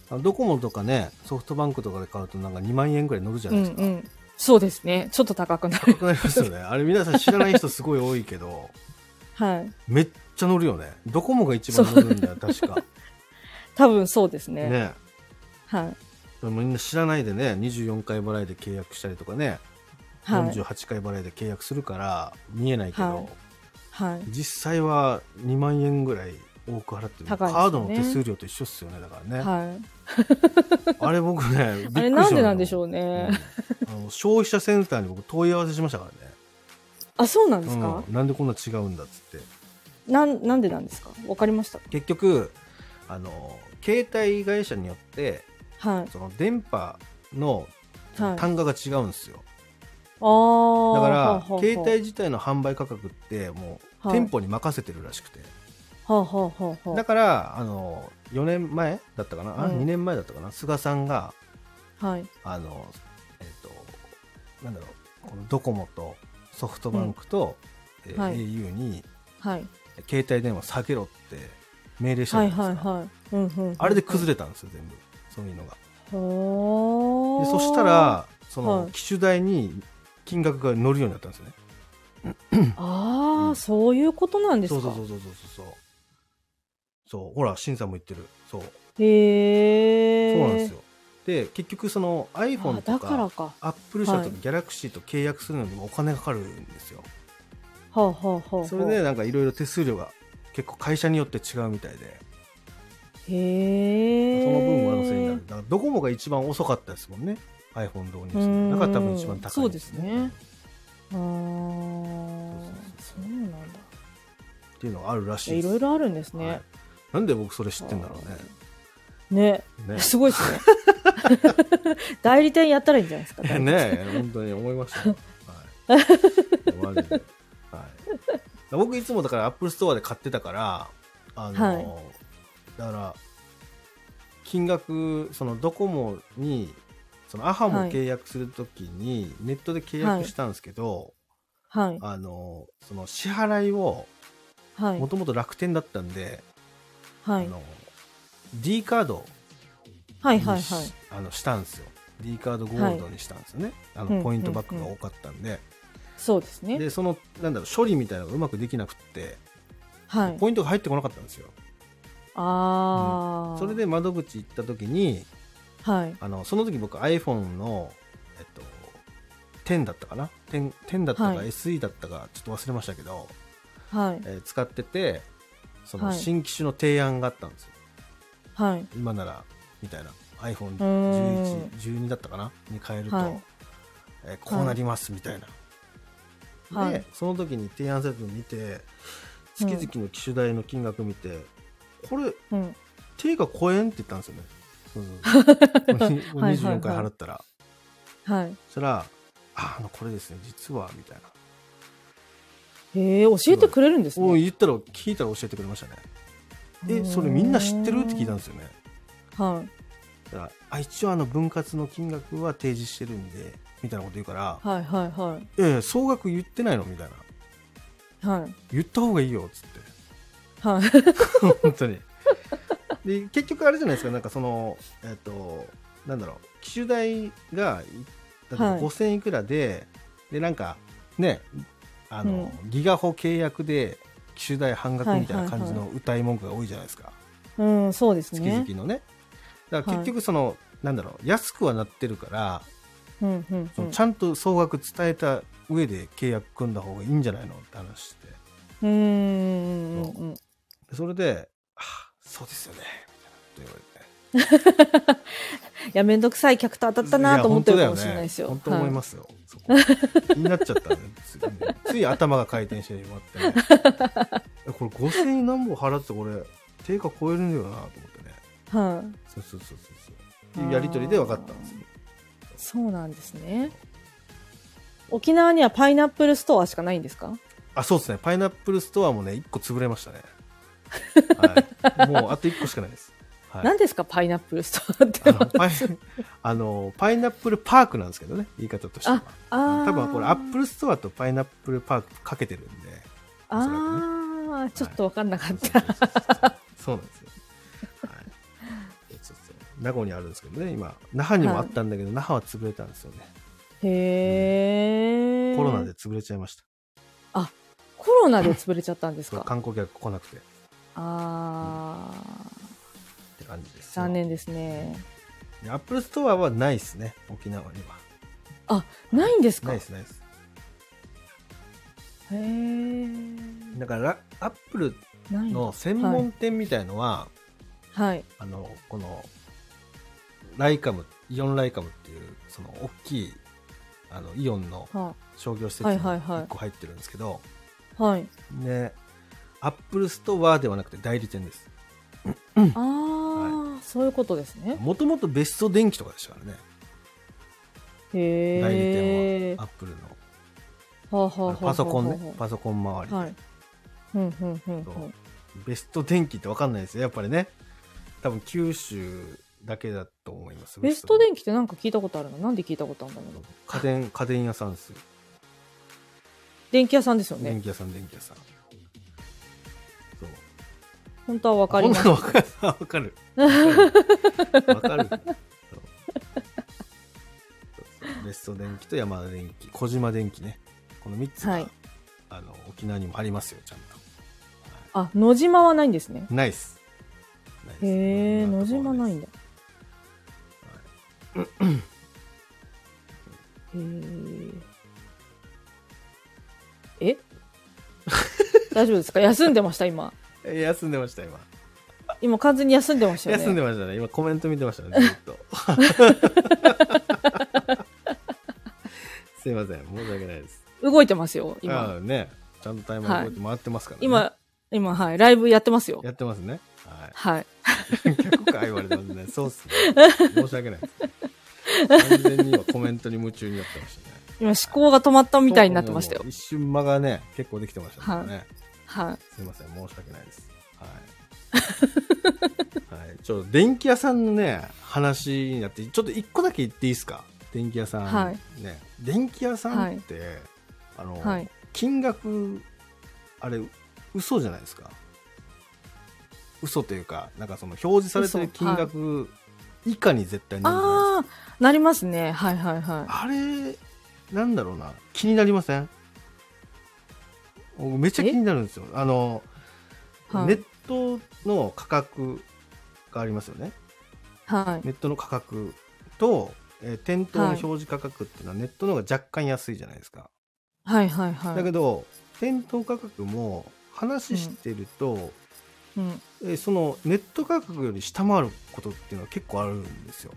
あのドコモとかねソフトバンクとかで買うとなんか2万円ぐらい乗るじゃ
う
ないですか、
んうん。そうですね。ちょっと高くなる。
高くなりますよねあれ皆さん知らない人すごい多いけど
はい。
めっちゃ乗るよねドコモが一番乗るんだよ確か
多分そうですね。
ね
はい。
みんな知らないでね24回払いで契約したりとかね、
はい。
48回払いで契約するから見えないけど、
はいはい。
実際は2万円ぐらい多く払ってる、
ね
カードの手数料と一緒っすよねだからね、
はい。
あれ僕ね
あれなんでなんでし
う
ょうね。
あの消費者センターに僕問い合わせしましたからね
あ、そうなんですか、
うん、なんでこんな違うんだっつって
なん、なんでなんですか？わかりました。
結局あの携帯会社によって
はい。
その電波の
はい。
単価が違うんですよ、
ああ。
だから携帯自体の販売価格ってもう
はい。
店舗に任せてるらしくて、
はあはあはあは
だからあの4年前だったかな、あ
うん。
2年前だったかな？菅さんが
あ。はい。
あのえっ、となんだろうこのドコモとソフトバンクと、えー
はい。
au に
はい。
携帯電話下げろって命令した
はい
じゃないですか、
はいはい。うんうんうん。
あれで崩れたんですよ全部。そういうのが。でそした、らその、
はい。
機種代に金額が乗るようになったんですよね
ああ、
うん
そういうことなんですか。
そうそうそうそうそうそう。そうほらしんさんも言ってる。そう。
へえ。
そうなんですよ。で結局その
あ
iPhone と
だから
か。
か。は
アップル社と
はい。
かギャラクシーと契約するのにもお金かかるんですよ、
あはあはあはあ。
それでなんかいろいろ手数料が結構会社によって違うみたいで。
へえ。
その分上乗せになる。だからドコモが一番遅かったですもんね。iPhone 導入するだから多分一番高い
そうですねああ、そうなんだ。
っていうのがあるらしい
いろいろあるんです
はい
ね。
なんで僕それ知ってんだろ
ね。
うねね
すごいですね。代理店やったらいいんじゃないですか。
ねえ本当に思いましたよ、はい、マジで、はい、僕いつもだからアップルストアで買ってたからあの、
はい
だから金額そのドコモにそのアハモ
はい
契約するときにネットで契約したんですけど、
はい。
あのその支払いを
はい
も。ともと楽天だったんで、
はい。
あの D カード
はいはいはい。
あのしたんですよ D カードゴールドにしたんですよね、あ
うん
のポイントバックが多かったんで、
そうですね。
でそのなんだろう処理みたいなのがうまくできなくって、
はい。
ポイントが入ってこなかったんですよ
ああ。
それ、で窓口行った時に
はい。
あのその時僕 iPhone のえっと10だったかな？10, 10だったか、
はい
SE だったかちょっと忘れましたけど、
はい。
えー使っててその
はい
新機種の提案があったんですよ、
はい。
今ならみたいな iPhone11、12だったかな？に変えると、
はい
えーこうなりますみたいな。
はい
で、その時に提案されたの見て、月々の機種代の金額見て、これ、
うん。
定価超えんって言ったんですよね。そうそうそう
はい
24回払ったら。
はい。
そしたら、あ、あの、これですね、実は、みたいな。
へえ、教えてくれるんですね。
お言ったら、聞いたら教えてくれましたね。え、それみんな知ってる？って聞いたんですよね。
はい。
だからあ一応あの分割の金額は提示してるんでみたいなこと言うから
はいはいはい。
「ええ総額言ってないの?」みたいな
はい。
「言った方がいいよ」っつって
はい。
本当にで結局あれじゃないですか。なんかそのえっ、となんだろう。機種代が例えば
はい。
5000いくらで、でなんかねあの、ギガホ契約で機種代半額みたいな感じの歌い文句が多いじゃないですか、
うん、そうです
月
ね。
々のね。だから結局その、なんだろう安くはなってるから
うんうん
そうのちゃんと総額伝えた上で契約組んだ方がいいんじゃないのって話して。
ん。うんうんうん。
でそれで「あそうですよね」みたいなこと言われて
いや、めんどくさい客と当たったなと思ってるかもしれないですよ。
本当思いますよ、そこ。気になっちゃったんでついつい頭が回転してしまって、ね、えこれ5000円何本払ってこれ定価超えるんだよなと思ってね。
はい。はい。
そうそうそうそうそう。いうやり取りで分かったんですよ。
そうなんですね。沖縄にはパイナップルストアしかないんですか？
あそうですね。パイナップルストアもね1個潰れましたねはい。もうあと1個しかないです、はい、
何ですかパイナップルストアって
あの パイナップルパークなんですけどね言い方としては。多分これアップルストアとパイナップルパークかけてるんでおそらくね。
ああ、ちょっと分かんなかった。
そうなんですよ、はい、名護にあるんですけどね今那覇にもあったんだけど、那覇は潰れたんですよね。
へえ。
コロナで。潰れちゃいました。
コロナで潰れちゃったんですか？
観光客来なくてって感じです
ああ、残念ですね。
でアップルストアはないですね沖縄には。
ないんですか？へ
ないですないです。
え。
だからアップル
ない。
の専門店みたいのは、
はい。
あのこのライカムイオンライカムっていうその大きいあのイオンの
は
商業施設に
はいはいはい。
1個入ってるんですけど、
はい。
ねアップルストアではなくて代理店です。
ああ、そういうことですね。
もともとベスト電機とかでしたからね。
へえ。
代理店はアップルの
はあはあはあはあ
パソコンね。パソコン周りで、
はい。うんうんうん
ベスト電機って分かんないですよ。やっぱりね。多分九州だけだと思います。
ベスト電機ってなんか聞いたことあるの？なんで聞いたことあるんだろう。
家電家電屋さんですよ。
電気屋さんですよね。
電気屋さん電気屋さん
本当はわかります。
わかる。わかる。わベスト電機と山田電機。小島電機ね。この3つが、
はい。
あの沖縄にもありますよちゃんと、
あ、野島はないんですね。
ナイスナイス
へえ、野
野
島ないん
だ。
だ。へえ。え？大丈夫ですか？休んでました今。
え休んでました今
今完全に休んでましたよね。
休んでましたね今コメント見てましたねずっと すいません申し訳ないです
動いてますよ、
あ
今。
あねちゃんとタイマーこうやって回ってますからね、
今、今、はい、ライブやってますよ。
やってますねはい
はい。
逆か言われてますね。そうっすね。申し訳ないです。完全に今コメントに夢中になってましたね。
今、思考が止まったみたいになってましたよ。
一瞬間がね、結構できてましたね。
はい。
すいません、申し訳ないです。はい。はい、ちょっと電気屋さんのね、話になって、ちょっと一個だけ言っていいですか？電気屋さん。
はい
ね。電気屋さんって、あの、
はい。
金額、あれ、嘘じゃないですか？嘘というか、なんかその表示されてる金額以下に絶対なるじゃないですか。
ああ、なりますね。はいはいは
あれ、なんだろうな、気になりません？おめっちゃ気になるんですよ。あの、
い。はい。
ネットの価格がありますよね。
はい。
ネットの価格と、えー店頭の表示価格っていうのはネットの方が若干安いじゃないですか。
はいはいはい。
だけど、店頭価格も話してると、
うん。
えそのネット価格より下回ることっていうのは結構あるんですよ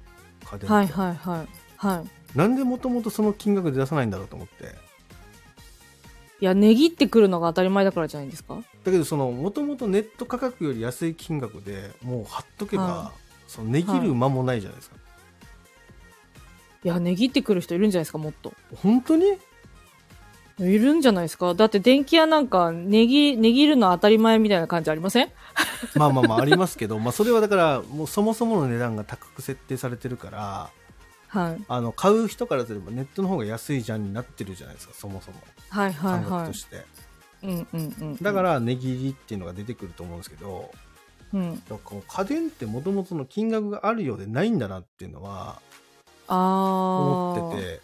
家電
はいはいはい。はい。
なんでもともとその金額で出さないんだろうと思って
いや、値切ってくるのが当たり前だからじゃないですか？
だけどそのもともとネット価格より安い金額でもう貼っとけば、
は
その値切る間もないじゃないですか、
いや、値切ってくる人いるんじゃないですか、もっと。
本当に？
いるんじゃないですか？だって電気屋なんか、値切、値切るの当たり前みたいな感じありません？
まあまあまあありますけど、まあそれはだからもうそもそもの値段が高く設定されてるから、
はい。
あの買う人からすればネットの方が安いじゃんになってるじゃないですか、そもそも。
はいはいは
感覚として。
い。うんうんうん。
だか、ら値切りっていうのが出てくると思うんですけど、
うん。
だから家電ってもともとの金額があるようでないんだなっていうのは。思ってて、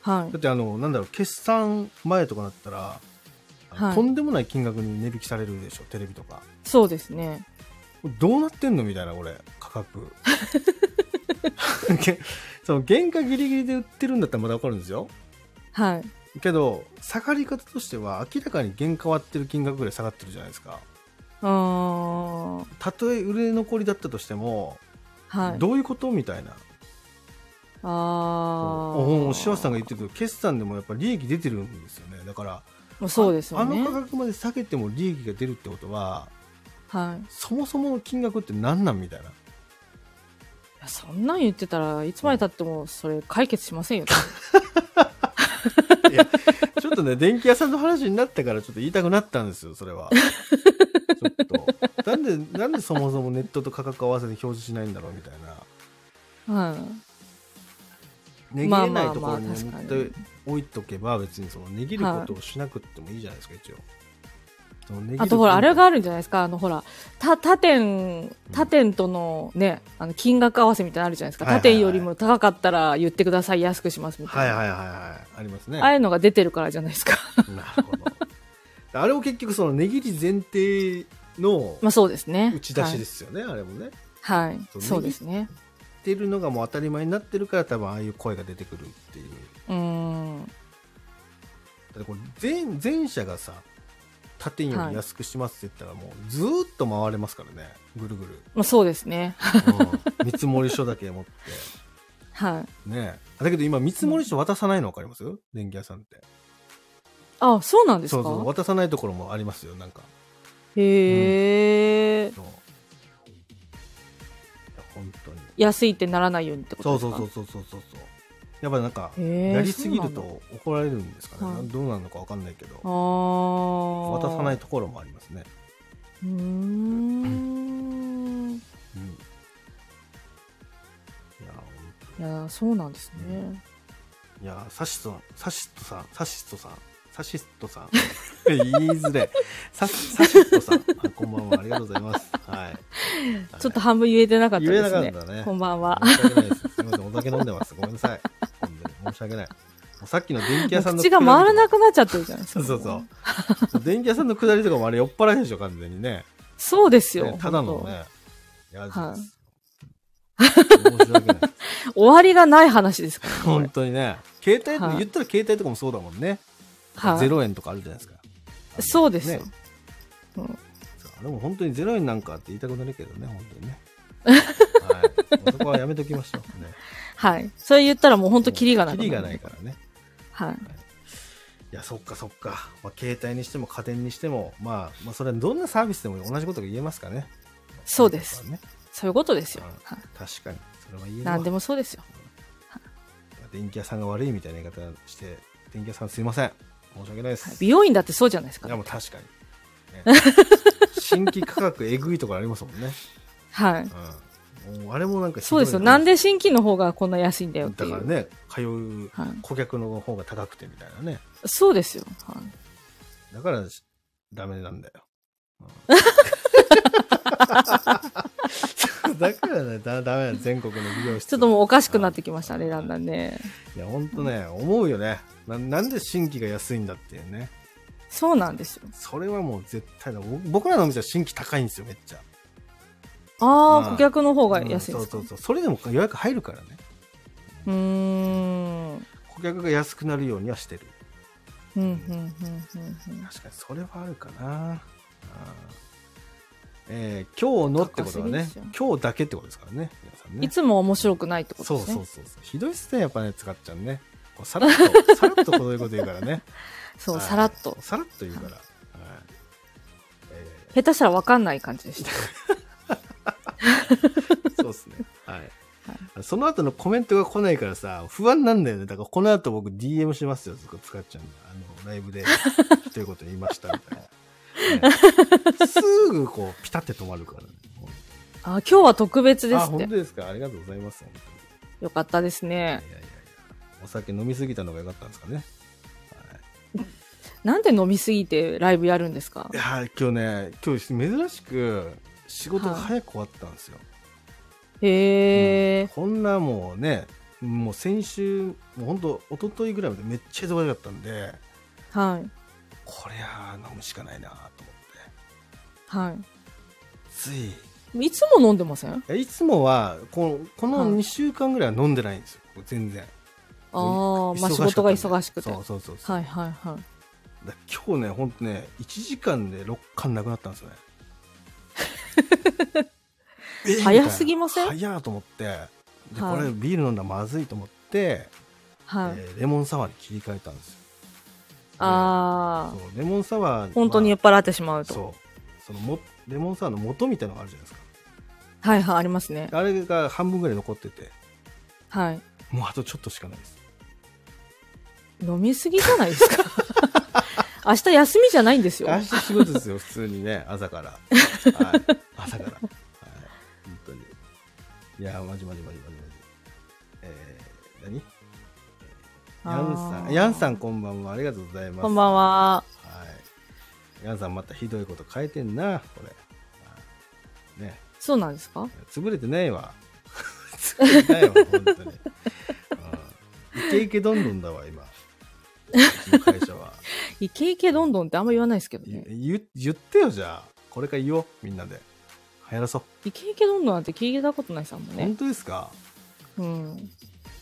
はい
だ。ってあの、なんだろう、決算前とかなったら、
はい
とんでもない金額に値引きされるでしょ、テレビとか。
そうですね。
どうなってんのみたいな、これ、価格。げその原価ギリギリで売ってるんだったらまだわかるんですよ。
はい。
けど、下がり方としては明らかに原価割ってる金額ぐらい下がってるじゃないですか。
あー。
たとえ売れ残りだったとしても、
はい。
どういうことみたいな。
あ
おお
ー。
柴田さんが言ってるけど決算でもやっぱ利益出てるんですよねだから
そうですよね
ああの。価格まで下げても利益が出るってことは
はい。い
そもそもの金額って何なんみたいな
やそんなん言ってたらいつまでたってもそれ解決しませんよ。
いやちょっとね電気屋さんの話になったからちょっと言いたくなったんですよそれは。ちょっと。なんでなんでそもそもネットと価格合わせて表示しないんだろうみたいな。
はい。
値切れないところに置いとけば別にその値切ることをしなくってもいいじゃないですか一応
あとほら、あれがあるんじゃないですか？あのほら、他、他店、他店とのね、あの、金額合わせみたいなのあるじゃないですか？
はいはいはい
他店よりも高かったら言ってください、安くしますみたいな。
はいはいはいはいありますね
ああいうのが出てるからじゃないですか？
なるほど。あれも結局その値切り前提の
まあそうですね。
打ち出しですよね、あれもね。
はい。はい。
そう
そうですね。
ってるのがもう当たり前になってるから多分ああいう声が出てくるっていう。
うーん。
だってこれ全全社がさ、他店より安くしますって言ったらもうずーっと回れますからね、ぐるぐる。
まあそうですね。
うん、見積書だけ持って。
はい。
ねだけど今見積書渡さないの分かります？電気屋さんって。
あ、そうなんですか？
そうそう、渡さないところもありますよ、なんか。
へえ、
そう。いや本当に。
安いってならないようにってことですか？
そうそうそうそうそうそう。やっぱなんか、やりすぎると怒られるんですかね。
はい
どうなるのかわかんないけど。渡さないところもありますね。
うーん。
うん。いや、
いや、そうなんですね。
いや、サシトさん、サシットさん、サシットさん、サシッ トさん。言いづれ。ササシットさんあ。こんばんは、ありがとうございます。はい。
ちょっと半分言えてなかったですね。
言えなかったね
こんばんは。
すみません、お酒飲んでます。ごめんなさい。申し訳ない。もうさっきの電気屋さんの
口が回らな
く
くなっちゃってるじゃないですか。
そうそうそう。電気屋さんの下りとかもあれ酔っ払いでしょ、完全にね。
そうですよ。
ねただの
本
ね。いや、
はい
です申し訳ない。
当 終わりがない話ですからね。
本当にね。携帯、
はい
言ったら携帯とかもそうだもんね。
はい
ゼロ円とかあるじゃないですか。
そうですよ
ね。
うん
そうあれも本当にゼロ円なんかって言いたくなるけどね、本当にね。はい。そこはやめときましょう。ね。
はい。それ言ったらもう本当キリがない。
キリがないからね。
はい。
いや、そっかそっか。まあ、携帯にしても家電にしても、まあ、まあ、それはどんなサービスでも同じことが言えますかね。
そうです。
ね。
そういうことですよ。
確かに。それは言えるわ
何でもそうですよ。
電気屋さんが悪いみたいな言い方して、電気屋さんすいません。申し訳ないです。
はい美容院だってそうじゃないですか
いや、。もう確かに。ね 新規価格えぐいところありますもんね。
はい。
うん。あれもなんか
そうですよ。なんで新規の方がこんな安いんだよっていう。
だからね、通う
はい。
顧客の方が高くてみたいなね。
そうですよ。はい。
だから、ダメなんだよ。うん だからね、だダメだ、全国の美容室。
ちょっともうおかしくなってきましたね、だんだんね。
いや、ほんとね、思うよねな。なんで新規が安いんだっていうね。
そうなんですよ。
それはもう絶対だ。僕僕らのお店は新規高いんですよ、めっちゃ。
あ
まあ
あ、顧客の方が
うん
安いんですか？
そうそうそう。それでも予約入るからね。
うーん。うん、
顧客が安くなるようにはしてる。
うん、うん、うん。
確かにそれはあるかな。あえー今日のってことはね今日だけってことですからね、皆さんね。
いつも面白くないってこと
そう
ですね。
そうそうそう。ひどいっすね、やっぱね、使っちゃうね。こうさらっと、さらっとこういうこと言うからね。
そう
はい
さらっと。
さらっと言うから。はいえ
下手したら分かんない感じでした。
ー そうですね。はい。その後のコメントが来ないからさ、不安なんだよね。だからこの後僕 DM しますよ、使っちゃうんで。あの、ライブで、ということ言いましたみたいな。ねすぐこう、ピタって止まるからね。
あ、今日は特別で
あ、
すって。
本当ですかありがとうございます。
よかったですね
い。やいやいやお酒飲みすぎたのが良かったんですかね。
なんで飲みすぎてライブやるんですか？
いやー今日ね、今日珍しく仕事が早く終わったんですよ。
へえ、
うんこんなもうね、もう先週、もう本当一昨日ぐらいまでめっちゃ忙しかったんで、
はい。
こりゃあ飲むしかないなと思って。
は
つい、
い。いつも飲んでません？あ
いつもはこの、この
はい
2週間ぐらいは飲んでないんですよ。全然。
あー、まあ仕事が忙しくて。
そ
は
うそうそうそう。
いはいはい。
だ今日ね、ほんとね、1時間で6巻なくなったんですよね。えー
早すぎません？
早ーと思って、で、
はい
これビール飲んだらまずいと思って、
はい。
えーレモンサワーに切り替えたんですよ。
あ
そうレモンサワー
ー、本当に酔っ払ってしまうと。
そうそのもレモンサワーの元みたいなのがあるじゃないです
はいはい、ありますね。
かあれが半分ぐらい残ってて
はい。
もうあとちょっとしかないです
飲みすぎじゃないですか？明日休みじゃないんですよ。
明日仕事ですよ普通にね。朝から、はい、朝から、はい、本当に。いやマジマジマジマジマジえー、何？ヤンさん。ヤンさんこんばんは。ありがとうございます。
こんばんは。
はい。ヤンさんまたひどいこと変えてんなこれ。はい。ね。
そうなんですか？
潰れてないわ。潰れてないわ、本当に。うん。イケイケどんどんだわ、今。うちの会社は。
イケイケどんどんってあんま言わないですけどね。
言言ってよ、じゃあ。これから言おう、みんなで。流行らそう。
イケイケどんどんなんて聞いたことないさんもんね
本。当ですか？
うん。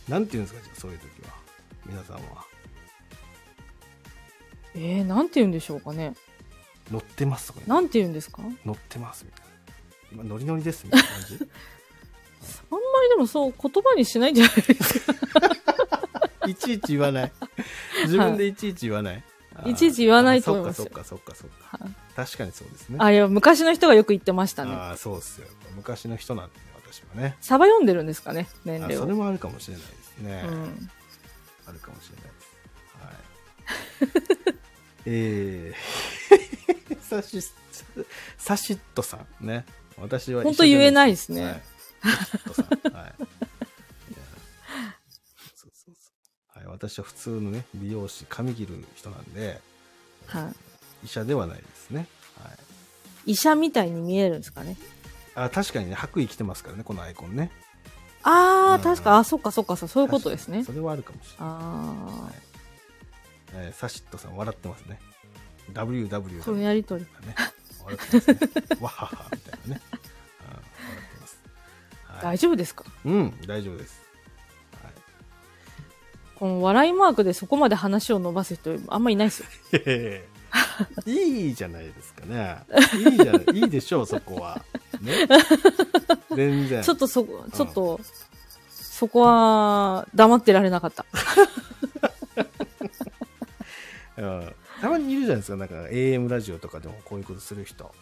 なんて言うんですか、じゃあ、そういう時は。皆さんは。
えー、なんて言うんでしょうかね。
乗ってますとか、
なんて言うんですか？あんま
乗ってます、みたいな。今、ノリノリです、みたいな感じ？
りでもそう言葉にしないんじゃないですか。
いちいち言わない。自分でいちいち言わない？あー
いちいち言わないと思います
そっか、そっか、そっか、そっか。
はい
確かにそうですね。
あ、いや、昔の人がよく言ってましたね。
ああ、そうっすよ。昔の人なんで、ね、私はね。
サバ読んでるんですかね、年齢を。
あそれもあるかもしれないですね。
うん。
あるかもしれないです。はい。えー、サシッ、サシットさんね。私は
ほんと言えないですね
はい。サシットさん。はい。私は普通のね、美容師、髪切る人なんで、
は
医者ではないですね。はい。
い。医者みたいに見えるんですかね？
あ、確かにね、白衣着てますからね、このアイコンね。
あー、
うん
確か、あ、そっかそっか、そうそういうことですね
それはあるかもしれない。
あ
えーサシットさん笑ってますね。WW だ
ー、このやりとり。
ね。笑ってますね。わははみたいなね。あー笑ってます。はい
大丈夫ですか？
うん、大丈夫です。はい
この笑いマークでそこまで話を伸ばす人、あんまいないですよ。
いやいじゃないですかね。いいじゃない、いいでしょう、そこは。ね。全然。
ちょっとそ、ちょっと、そこは黙ってられなかった。
うんたまにいるじゃないですか、なんか AM ラジオとかでもこういうことする人。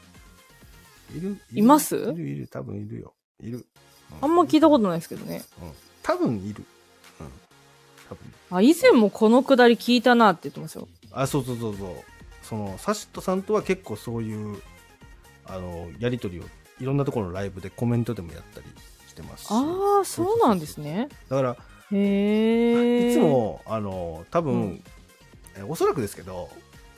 いる
います？
いる、いる、多分いるよ。いる。う
あんま聞いたことないですけどね。
うん。多分いる。うん。多分。
あ、以前もこのくだり聞いたなって言ってますよ。
あ、そうそうそうそう。その、サシットさんとは結構そういう、あの、やりとりを、いろんなところのライブでコメントでもやったりしてますし。
ああ、そうなんですね。
だから、
へえ。
いつ。も、あの、多分、
うん
えおそらくですけど、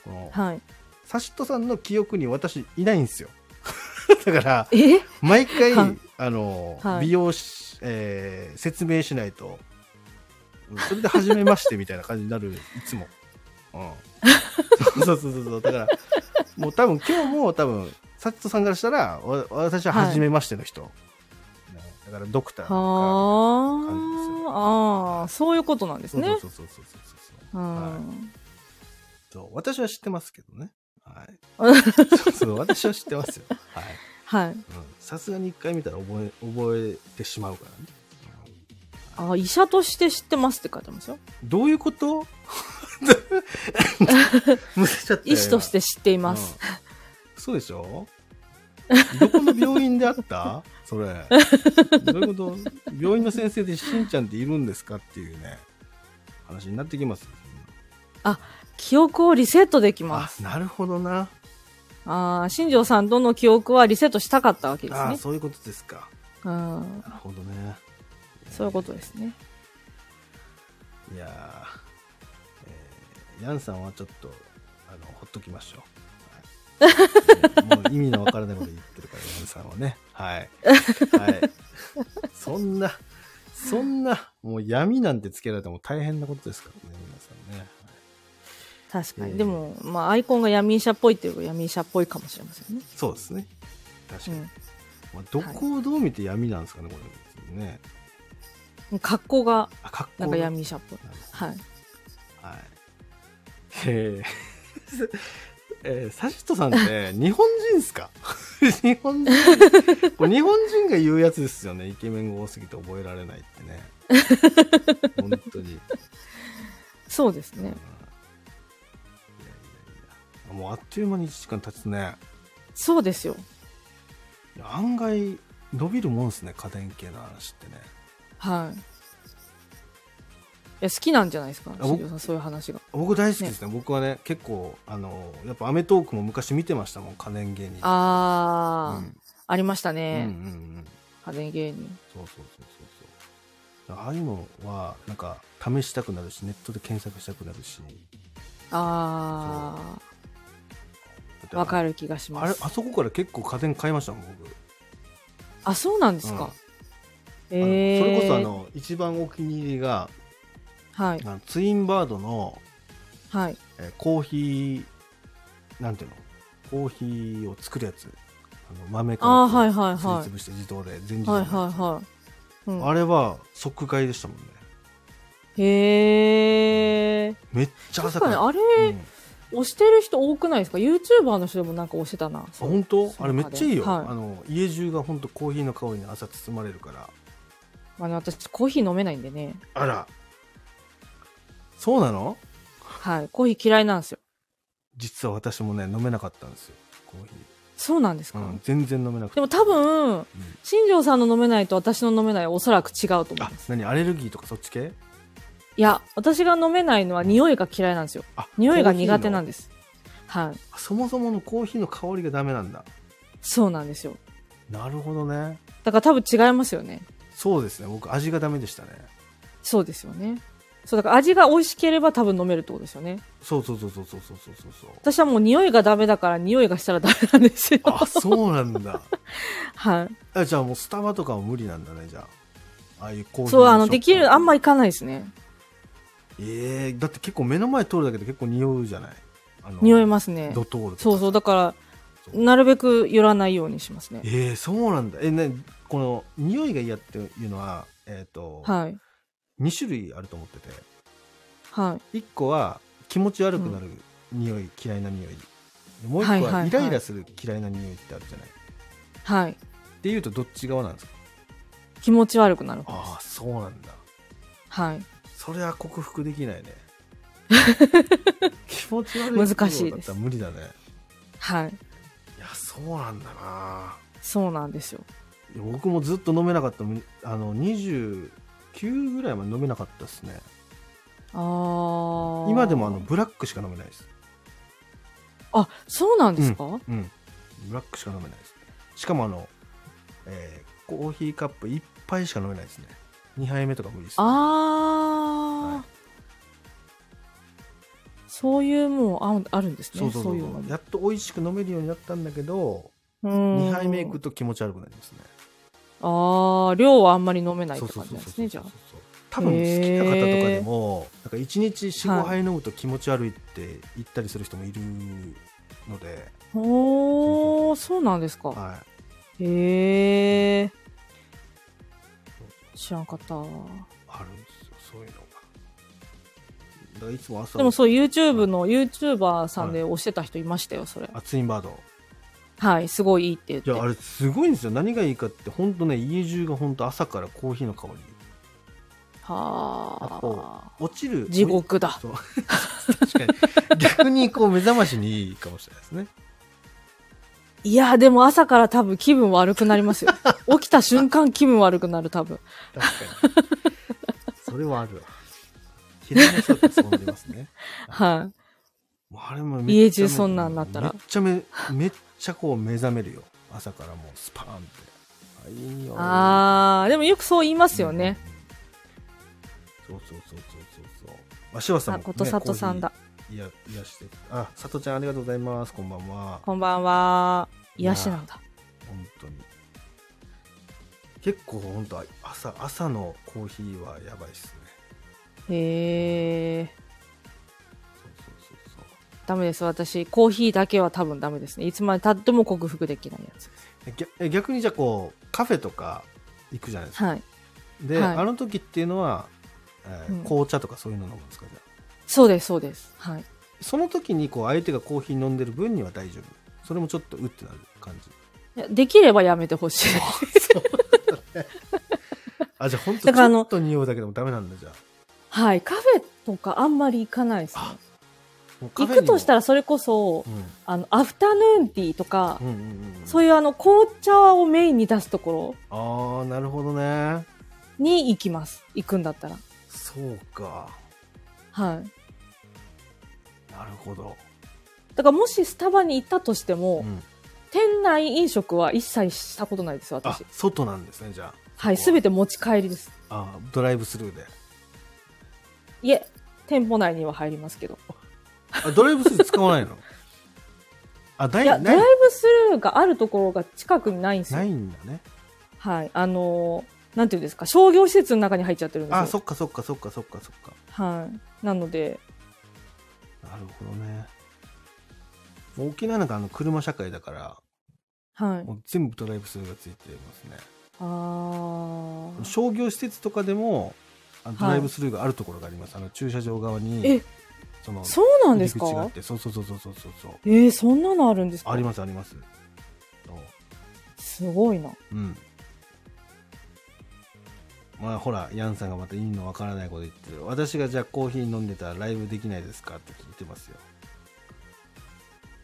この、
はい。
サシットさんの記憶に私いないんですよ。だから、
え？
毎回、
はい
あの、
はい
美容師、えー説明しないと、うんそれで初めましてみたいな感じになる、いつも。うん。そうそうそうそう。だから、もう多分今日も多分、サットさんからしたら、わ私は初めましての人。ねだからドクターとか
は
感じですよ
あ。ああ、そういうことなんですね。
そうそうそうそうそうそう。
うん。
そう私は知ってますけどね。はい。そうそう私は知ってますよ。はい。
はい。
うんさすがに一回見たら覚え、覚えてしまうからね。
あ、医者として知ってますって書いてますよ。
どういうこと？
医師として知っています。
うんそうでしょ？どこの病院であった？それ。どういうこと？病院の先生でしんちゃんっているんですかっていうね、話になってきます。
記憶をリセットできます。、
あなるほどな。
ああ、新庄さんとの記憶はリセットしたかったわけです
あ
ね。
そういうことですか。
うん。
なるほどね。
そういうことですね。
いやー、えーヤンさんはちょっと、あの、ほっときましょう。はい、もう意味のわからないこと言ってるから、ヤンさんはね。はい。はい。そんな、そんな、もう闇なんてつけられたらもう大変なことですからね、皆さんね。
確かに。
えー
でも、まあ、アイコンが闇医者っぽいっていうか闇医者っぽいかもしれませんね。
そうですね。確かに。
うん。
まあ、どこをどう見て闇なんですかね、これね。
格好が、闇医者っぽい。はい。
はい。えー、えー、サシットさんって 日本人ですか？日本人これ日本人が言うやつですよね。イケメンが多すぎて覚えられないってね。本当に。
そうです
うんいやい
ね。
やいやもうあっという間に1時間経つね。
そうですよ。
案外伸びるもんですね、家電系の話ってね。
はい。いや、好きなんじゃないですか、
僕
新庄さん、そういう話が。
僕大好きですね。僕はね、結構、あの、やっぱアメトークも昔見てましたもん、家電芸人。
あー、
うん
ありました
うんうん
ね。
うん。
家電芸人。
そうそうそうそうそう。ああいうのは、なんか、試したくなるし、ネットで検索したくなるし。
あー、わ
る。
かる気がし
あれ、
ます。
あそこから結構家電買いましたもん、僕。
あ、そうなんですか？
うん
えー、
それこそ、あ、の、一番お気に入りが、
はい、
あのツインバードの、
はい。
えーコーヒー、なんていうの？コーヒーを作るやつ。あの豆から
あーはいはいはい
すりつぶして自動で全自動
はいはいはい。うん、
あれは即買いでしたもんね。
へー。
めっちゃ朝か。
らに、あれ、
うん
押してる人多くないですか ?YouTuber の人でもなんか押してたな。
本当？あれめっちゃいいよ、
はい
あの家中が本当コーヒーの香りに朝包まれるから
まあね、私、コーヒー飲めないんでね。
あらそうなの？
はい。コーヒー嫌いなんですよ。
実は私もね飲めなかったんですよコーヒ
そうなんですか、
ー、うん、全然飲めなくて
でも多分、新庄さんの飲めないと私の飲めないはおそらく違うと思い
あ
ます。
何？アレルギーとかそっち系？
いや、私が飲めないのは匂いが嫌いなんですよ。
あ
匂いが苦手なん
で
です。はい。
そもそものコーヒーの香りがダメなんだ
そうなんですよ。
なるほどね
だから多分違いますよね。
そうですね僕味がダメでしたね
そうですよね。そう、だから味が美味しければ多分飲めるってことですよね。
そうそうそうそうそうそうそうそう
私はもう匂いがダメだから匂いがしたらダメなんですよ。
あそうなんだ
はい。
あじゃあもうスタバとかも無理なんだねじゃあああいうコーヒー
そう、あの、できる、あんま
り
行かないですね。
ええだって結構目の前通るだけで結構匂うじゃない？
匂いますね。
ドトール
そうそう、だから、なるべく寄らないようにしますね。
えー、そうなんだえねこの匂いが嫌っていうのはえっ、と、
はい。
2種類あると思ってて
はい。
1個は気持ち悪くなる匂い、嫌いな匂いでもう1個
は
イライラする嫌いな匂いってあるじゃない、
はい。
っていうとどっち側なんですか？
気持ち悪くなる
ああ
す。
そうなんだ
はい。
それは克服できないね 気持ち悪い
難しい
無理だね
はい。
いやそうなんだな
そうなんですよ。
僕もずっと飲めなかった。むあの29ぐらいまで飲めなかったですね。
あー。
今でもあの、ブラックしか飲めないです。
あ、そうなんですか、
うんブラックしか飲めないです。ねしかもあの、えーコーヒーカップ1杯しか飲めないですね。2杯目とか無理です、
あー、
はい。
そういうもうああるんですね。
そうそうそうやっと美味しく飲めるようになったんだけど
うん。
2杯目いくと気持ち悪くなりますね
あー、量はあんまり飲めないって感じですね、じゃあ。
多分好きな方とかでもなんか1日45杯飲むと気持ち悪いって言ったりする人もいるので、
おー、そうなんですか。
はい、
へえ。知らんかった。
あるんですよそういうのがだいつも朝
でもそう、YouTube の YouTuber さんで押してた人いましたよ、それ。
あツインバード
はい、すごいいいって言って。
いや、あれすごいんですよ。何がいいかって、ほんとね、家中がほんと朝からコーヒーの香り。
は
あ。落ちる。
地獄だ。
そう 確かに。逆にこう目覚ましにいいかもしれないですね。
いや、でも朝から多分気分悪くなりますよ。起きた瞬間気分悪くなる、多分。
確かに。それはあるわ。昼の人ってそうなりますね。
は
もうあれも
家中そんなんなったら
めっちゃめ、めっちゃこう目覚めるよ。朝からもうスパーンって。あ、いい
い。
よ。
あー、でもよくそう言いますよね。
うん。そうそうそうそうそうそう。あ、しばさん
あ、
も、
ことさとさんだ。。
いや、癒して。あ、さとちゃんありがとうございます。こんばんは。
こんばんは。癒しなんだ。
本当に。結構本当朝、朝のコーヒーはやばいっすね。
へー。ダメです。私、コーヒーだけは多分ダメですね。いつまで経っても克服できないやつ
逆え逆にじゃあこうカフェとか行くじゃないですか、
はい。
で、
はい
あの時っていうのは、えー
うん
紅茶とかそういうの飲むんですかじゃあ
そうです、そうです。はい。
その時にこう相手がコーヒー飲んでる分には大丈夫それもちょっとうってなる感じ
いやできればやめてほしい。
あじゃあ本当ちょっと匂うだけでもダメなんだじゃあ
はい。カフェとかあんまり行かないですね。行くとしたらそれこそ、
うん
あの、アフタヌーンティーとか、
うんうんうん
そういうあの、紅茶をメインに出すところ
ああなるほどね
に行きます。行くんだったら。
そうか
はい。
なるほど、
だからもしスタバに行ったとしても、
うん、
店内飲食は一切したことないです、
あ
私。
外なんですねじゃあ
はい、すべて持ち帰りです。
あドライブスルーで
いえ、店舗内には入りますけど。
あドライブスルー使わないの？あない
いや、ドライブスルーがあるところが近くにないんですよ。
ないんだね
はい。あのーなんていうんですか、商業施設の中に入っちゃってるんですよ。
あそっかそっかそっかそっかそっか
はい。なので、
なるほどねもう沖縄なんかあの車社会だから
はい。
もう全部ドライブスルーがついてますね
あー。
商業施設とかでもあのドライブスルーがあるところがあります、あの駐車場側に
え、
その
そうなんですか？
入り口があってそうそうそうそうそうそう。そう
えー、そんなのあるんですか？
ありますあります。
すごいな。
うん。まあほらヤンさんがまた意味のわからないこと言ってる。私がじゃあコーヒー飲んでたらライブできないですかって聞いてますよ。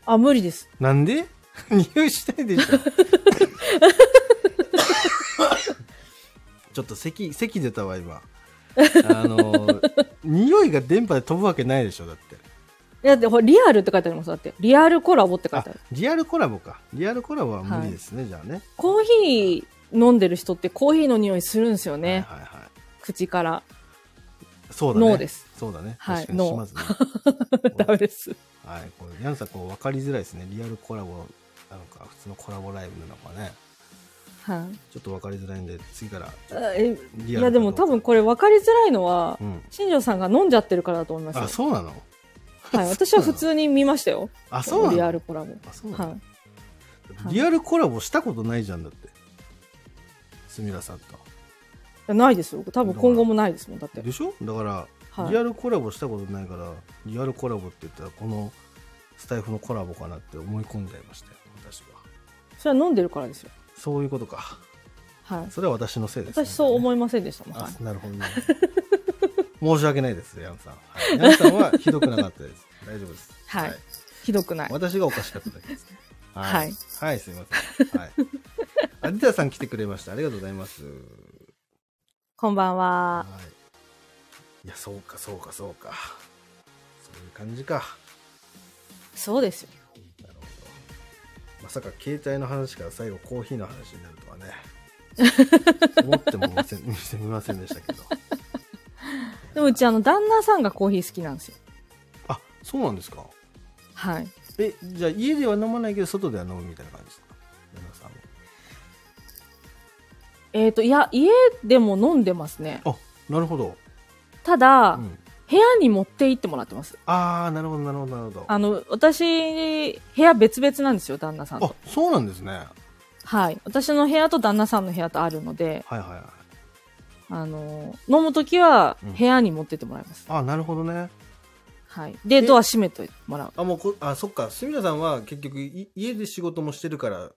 あ、無理です。
なんで？匂いしないでしょ。ちょっと咳咳出たわ今あの匂いが電波で飛ぶわけないでしょだって
いや、でほらリアルって書いてあります。だって。リアルコラボって書い
あ
てある。
リアルコラボかリアルコラボは無理ですね、じゃあね
コーヒー飲んでる人ってコーヒーの匂いするんですよね。
はいはいはい
口から。
そうだね
ノーです。
そうだね
はい
確かにしますね
ダメです。
はいこれヤンさんこう分かりづらいですねリアルコラボなのか普通のコラボライブなのかね
はい。
ちょっと分かりづらいんで次から
いや、でも多分これ分かりづらいのは、
うん
新庄さんが飲んじゃってるからだと思いますよ
あそうなの？
はい。私は普通に見ましたよ。
あそうなの？
リアルコラボ。
あそうなの、
はい。
リアルコラボしたことないじゃんだってすみらさんと
ないですよ。多分今後もないですもん。だって。
でしょ？だから、
はい
リアルコラボしたことないからリアルコラボって言ったらこのスタイフのコラボかなって思い込んじゃいましたよ私は
それは飲んでるからですよ。
そういうことか。
はい。
それは私のせいです、ね、
私そう思いませんでしたもん。はい。
あなるほどね。申し訳ないですヤンさん、はい、ヤンさんはひどくなかったです。大丈夫です。
はい。ひどくない。
私がおかしかっただけです。ね
はい。
はい、すいません。はい。アディダさん来てくれました。ありがとうございます。
こんばんは。
はい。いや、そうか、そうか、そうか。そういう感じか。
そうですよ。
さか携帯の話から最後コーヒーの話になるとはね。思っても見せみませんでしたけど。
でもうちあの、旦那さんがコーヒー好きなんですよ。
あ、そうなんですか。
はい。
え、じゃあ家では飲まないけど外では飲むみたいな感じですか？旦那さんも。
えっ、と、いや、家でも飲んでますね。
あ、なるほど。
ただ、
うん。
部屋に持って行ってもらってます。
あー、なるほど、なるほど、なるほど。あ
あの、私、部屋別々なんですよ、旦那さんと。
そうなんですね。はい
はい。私の部屋と旦那さんの部屋とあるので、
はいはい。
あの、飲むときは
うん
部屋に持ってってもらいます。
あ、なるほどね。
はい。で、
え
ドア閉めてもらう。
あ、もうこ、あ、そっか。住田さんは結局い家で仕事もしてるから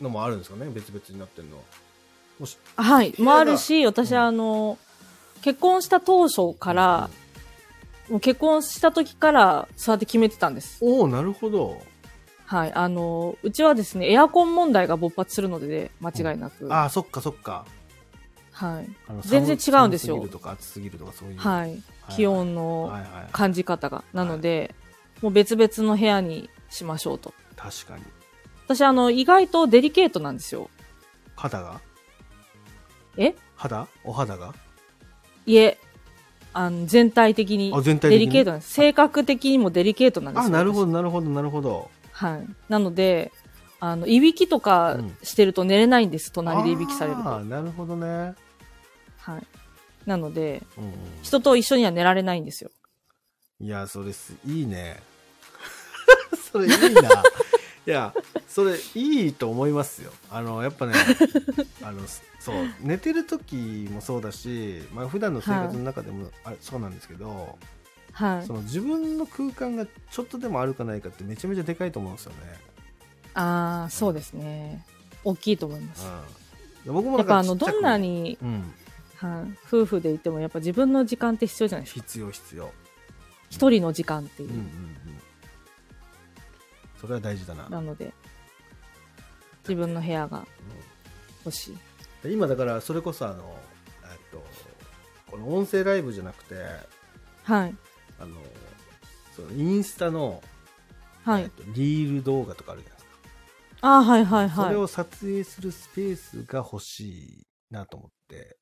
のもあるんですかね？別々になってるのは。もし、
はい。
部屋が
もあるし、私、
うん
あの、結婚した当初から、もう結婚した時から、そうやって決めてたんです。
おおなるほど。
はい。あの、うちはですね、エアコン問題が勃発するので、間違いなく。
あ、そっかそっか。
はい。全然
寒
違うんですよ
寒すぎるとか暑すぎるとかそういう。
はい。気温の。感じ方が。なので、もう別々の部屋にしましょうと。
確かに。
私、あの、意外とデリケートなんですよ。
肌が？
え？
肌？お肌が？
いえ、あの、全体的に
あ、全体
デ。リケートなんです。性格的にもデリケートなんですよ。
あ、なるほ
私
ど、なるほど、なるほど。
はい。なので、あの、いびきとか
うん
してると寝れないんです。隣でいびきされると。
あーなるほどね。
はい。なので、
うんうん
人と一緒には寝られないんですよ。
いや、それす、いいね。それいいな。いや、それいいと思いますよ。あの、やっぱね、あの、そう、寝てる時もそうだし、まあ普段の生活の中でも、あれそうなんですけど、
はい
そ。の自分の空間がちょっとでもあるかないかってめちゃめちゃでかいと思うんですよね。
ああ、そうですね。大きいと思います。
うん。僕も
やっぱあの、どんな、に、
うん、
はい、夫婦でいてもやっぱ自分の時間って必要じゃないですか。
必要必要。
一人の時間っていうう。
んうんうん。それは大事だな。
なので、自分の部屋が欲しい。
で今だからそれこそあの、えっと、この音声ライブじゃなくて
はい。
あのそのインスタの、
はい。
えっと、リール動画とかあるじゃないですか、
ああ、はいはいはい。
それを撮影するスペースが欲しいなと思って、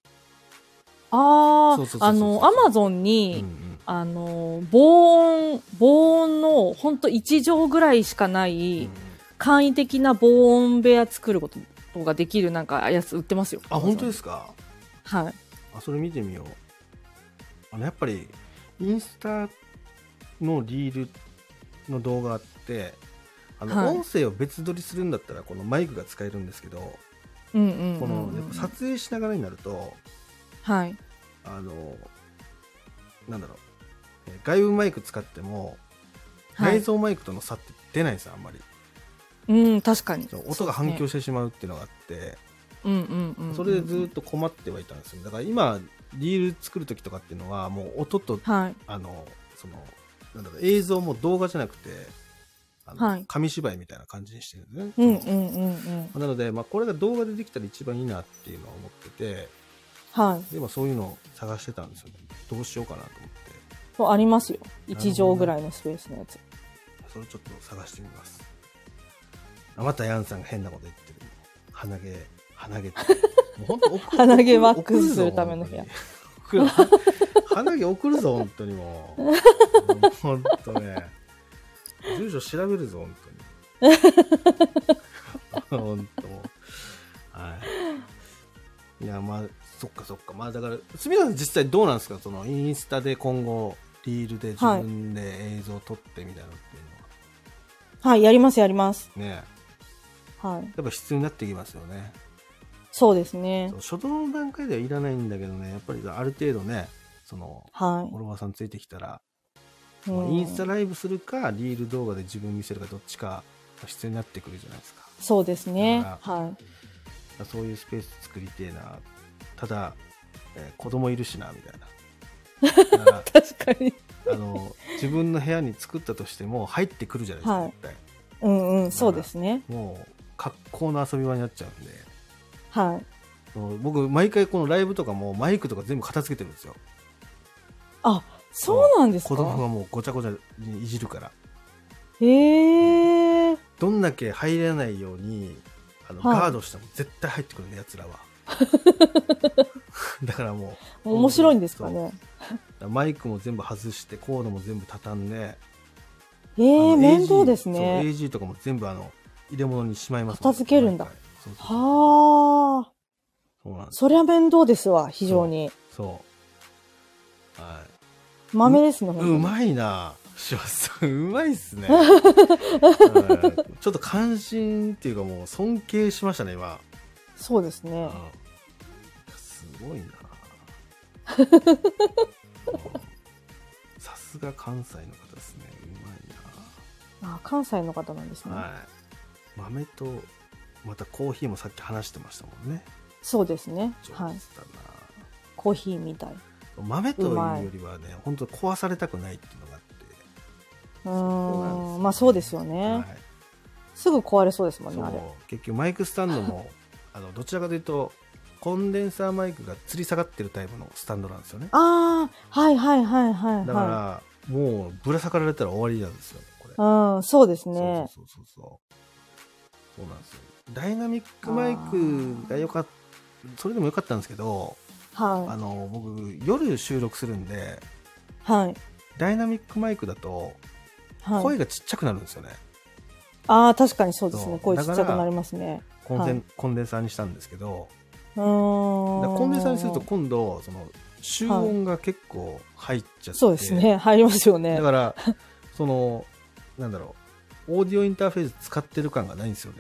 ああ、あの、アマゾン
うん
に、
うん
あの、防音、防音のほんと1畳ぐらいしかない、簡易的な防音部屋作ることができるなんかやつ売ってますよ。
あ本当ですすか？
はい。
あそれ見てみようあのやっぱりインスタのリールの動画ってあの、
はい
音声を別撮りするんだったらこのマイクが使えるんですけど、この撮影しながらになると
はい。
あのなんだろうえー外部マイク使っても
はい。
内蔵マイクとの差って出ないんですよあんまり
うん、確かに。
音が反響してしまうっていうのがあって
うんうん。
それでずっと困ってはいたんですよだから今リール作る時とかっていうのはもう音と
はい。
あのそのなんだろう映像も動画じゃなくてあの、
はい
紙芝居みたいな感じにしてるんですね、
うん
そうの
んうんうん。
なので、まあ、これが動画でできたら一番いいなっていうのは思ってて
はい。
で今そういうのを探してたんですよねどうしようかなと思って
そうありますよ。
なるほどね
1畳ぐらいのスペースのやつ。
それちょっと探してみますあまたヤンさんが変なこと言ってる。鼻毛鼻毛って。もう
鼻毛ワックスするための部屋。
鼻毛送るぞ本当にもう。もう本当ね。住所調べるぞ本当に。本当。はい。いやまあそっかそっか。まあだからすみさん実際どうなんですか？そのインスタで今後リールで自分で映像を撮ってみたいなのっていうのは、
はい、やりますやります。
ね
はい。
やっぱ必要になってきますよね
そうですね。
初動の段階ではいらないんだけどねやっぱりある程度ねその
は
フォロワーさんついてきたら、インスタライブするかリール動画で自分見せるかどっちかが必要になってくるじゃないですか
そうですね。はい。
そういうスペース作りてえなただ、えー子供いるしなみたいな
確かに。
あの自分の部屋に作ったとしても入ってくるじゃないですか、
はい
絶対
うんうん、そうですね。
もう格好の遊び場になっちゃうんで。
はい。
僕毎回このライブとかもマイクとか全部片付けてるんですよ。
あ、そうなんです
子供
か
がもうごちゃごちゃにいじるから。
へえ。
どんだけ入れないようにあの、
はい。
ガードしても絶対入ってくるねやつらは。だからもう。
面白いんですかね？
マイクも全部外してコードも全部畳んで。
ええ、
あの
面倒ですね。
AG とかも全部あの入れ物にしまいます。
片付けるんだ。
毎回そうそ
あ。
そうなんです。
そりゃ面倒ですわ、非常に。
そう。は
豆ですね、
い、
本当に。
うまいな柴田さん。うまいっすね。はい。ちょっと感心っていうかもう尊敬しましたね今。
そうですね。
うん。すごいな。う んさすすが関西の方ですね。うまい
あ関西の方なんですね。
な。はい。豆と、またコーヒーもさっき話してましたもんね。
そうですね。はい。コーヒーみたい。
豆というよりはね、本当壊されたくないっていうのがあって。
う
んです
ーん。まあそうですよね。
はい
すぐ壊れそうですもんね、あれ。
結局マイクスタンドも あのどちらかというとコンデンサーマイクが吊り下がってるタイプのスタンドなんですよね
ああ、はいはいはいはい
だから、
は
もうぶら下がられたら終わりなんですよこれ、
い。うん、そうですね。
そうそうそうそうそうなんですよダイナミックマイクが良かったそれでも良かったんですけどあ
は
の僕夜収録するんで
い。はい。
ダイナミックマイクだと
はい。
声がちっちゃくなるんですよね、
ああ、確かにそうですね。声ちっちゃくなりますね。
コンデン
はい
コンデンサーにしたんですけどコンデンサーにすると今度その集音が結構入っちゃって、
そうですね。入りますよね
だ。から そのなんだろうオーディオインターフェース使ってる感がないんですよね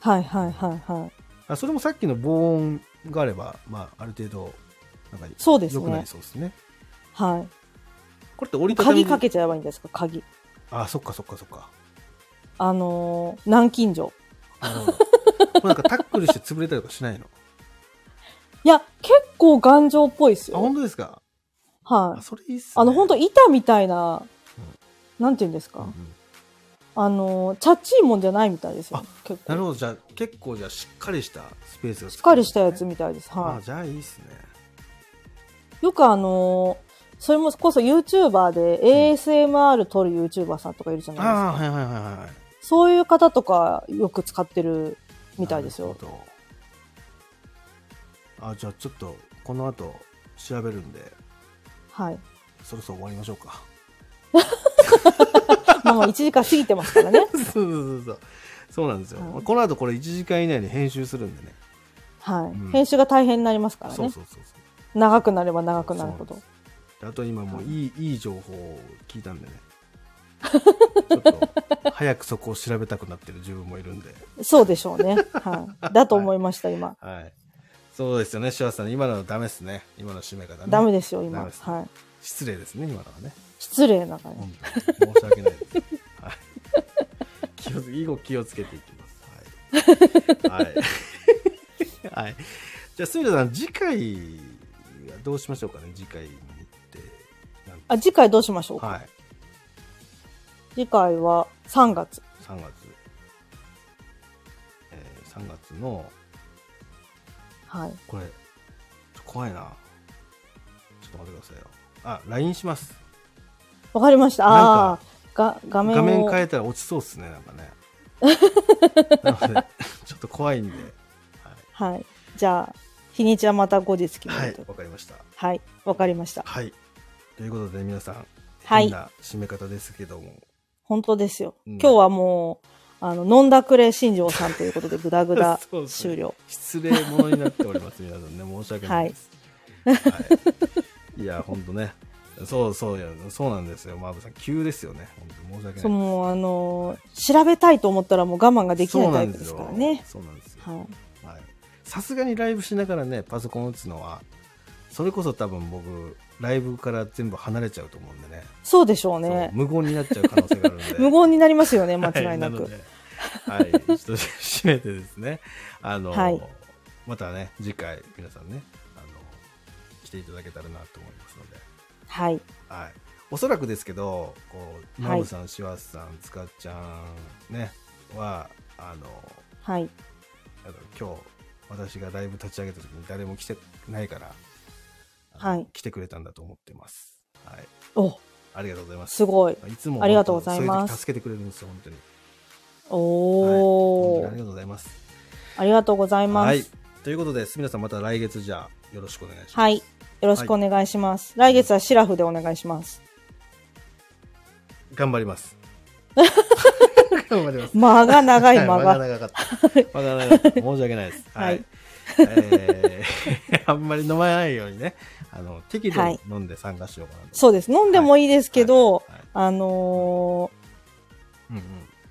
はいはいはいはい。
あそれもさっきの防音があれば、まあ、ある程度なんか
そうです
良くなり
ね。
そうですね
はい。
これって折りたたみ
鍵かけちゃえばいいんですか、鍵。
あそっかそっかそっか
あのー南京錠。
なんかタックルして潰れたりとかしないの？
いや、結構頑丈っぽいです
あ
よ。
本当ですか？
はい。
あそれいいっすね
あの、本当板みたいな、なんて言うんですか？
うんうん
あのー、チャッチいもんじゃないみたいですよ。結構。
なるほどじゃあ結構じゃあしっかりしたスペースが
しっかりしたやつ
み
みたいです。
あ
は
じゃあいいっすね
い。よくあのーそれもこそ YouTuber で ASMR 撮る YouTuber さんとかいるじゃないですか。
ああはいはいはいはい
そういう方とかよく使ってるみたいですよ。
あじゃあちょっとこの後調べるんで
はい。
そろそろ終わりましょうか
まあまあ1時間過ぎてますからね。
そうそうそうそうそうなんですよ、
はい
この後これ1時間以内に編集するんでね
はい。
うん
編集が大変になりますからね。
そうそうそうそう
長くなれば長くなるほど。
であと今もういい,、い、い情報を聞いたんでね ちょっと早くそこを調べたくなってる自分もいるんで
そうでしょうね。はい。だと思いました、今。
はいそうですよね柴田さん今のはダメですね今の締め方ね
ダメですよ、今。はい。
失礼ですね今のはね
失礼な感じ。
本当に申し訳ないです。はい。気をつ以後気をつけていきます。はい。はい。はい。じゃあ、すみれさん、次回はどうしましょうかね、次回に行って。
あ、次回どうしましょうか？
はい。
次回は3月。
3月。えー、3月の、
はい。
これ、怖いな。ちょっと待ってくださいよ。あ、LINE します。
わかりました。
なん
ああが、画面
画
を。
面変えたら落ちそうっすね、なんかね。なので、ちょっと怖いんで。はい。
はい。じゃあ、日にちはまた後日決め
はい
ると。、
わかりました。
はい。わかりました。
はい。ということで皆さん、
はい
変な締め方ですけども。
本当ですよ。
うん
今日はもう、あの、飲んだくれ新庄さんということで、ぐだぐだ終了。
失礼者になっております、皆さんね。申し訳ないです。はい。い、や、ほんとね。そうそうや、そうなんですよ。マーブさん、急ですよね。本当に申し訳ない。
そう、もう、あのー調べたいと思ったらもう我慢ができないタイプです
よ
からね。
そうなんですよ。さすがにライブしながらね、パソコン打つのは、それこそ多分僕、ライブから全部離れちゃうと思うんでね。
そうでしょう
そう
ね。
無言になっちゃう可能性があるんで。
無言になりますよね、間違いなく。
はのではい、一度締めてですね、あの、
はい
またね、次回、皆さんね、あの、来ていただけたらなと思いますので、
はい。
はい。おそらくですけど、こう、
はい
ノブさん、シワさん、つかちゃん、ね、は、あの、
はい。
あの今日、私がライブ立ち上げた時に誰も来てないから、
はい
来てくれたんだと思ってます。はい。
お、
ありがとうございます。
すごい。
いつも
ありがとうございます
助けてくれるんですよ、本当に。
おー、
はいありがとうございます。
ありがとうございます。
はい。ということで、すみさんまた来月じゃあよろしくお願いします。
はい。よろしくお願いします。来月はシラフでお願いします。
頑張ります。頑張ります。
間が長い間
間が
が。
長かった。間が長かった。申し訳ないです。
はい
えーあんまり飲まないようにね、あの、適度に飲んで参加しようかなと。
そうです。飲んでもいいですけど、
はいはい
あの
うんうん。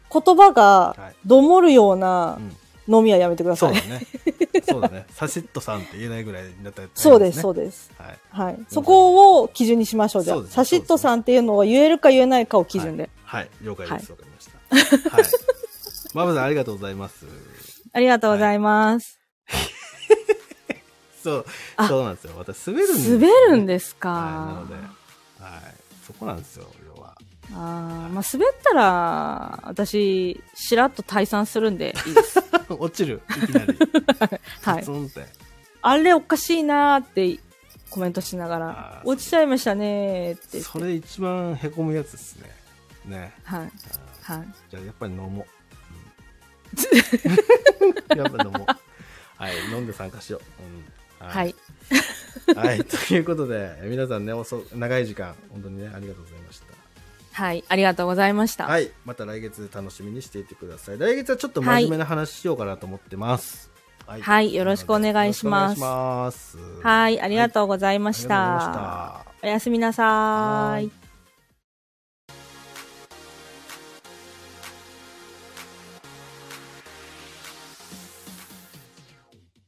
ー言葉が
はい
どもるような
うん
飲みはやめてください。
そうだね。そうだね。サシットさんって言えないぐらいだったら、
そうです、そうです。
はい。
はい。そこを基準にしましょう、じゃあ
そうで。す
サシットさんっていうのを言えるか言えないかを基準で。
はい。了解です。わ、かりました。はい。マブさんありがとうございます。
ありがとうございます。
そう、
あ
そうなんですよ。私滑るんですよ、
滑るんですか？
はい。なので、はい。そこなんですよ。
あーまあ、滑ったら、私、しらっと退散するんでいいです。
落ちる。いきなり。
はい。あれおかしいなーってコメントしなが
あ
ら、
ー
落ちちゃいましたねーって。
それ一番へこむやつですね。ね。
はい。はい。
じゃあやっぱり飲もう。うんやっぱ飲もう。はい。飲んで参加しよう。うん、
はい。
はい。ということで、皆さんね、遅長い時間、本当にね、ありがとうございました。
はい。ありがとうございました。
はい。また来月楽しみにしていてください。来月はちょっと真面目な話しようかなと思ってます。はい
はいよろしくお願いします
ます。
はい。ありがとうございました。
した。
おやすみなさーい。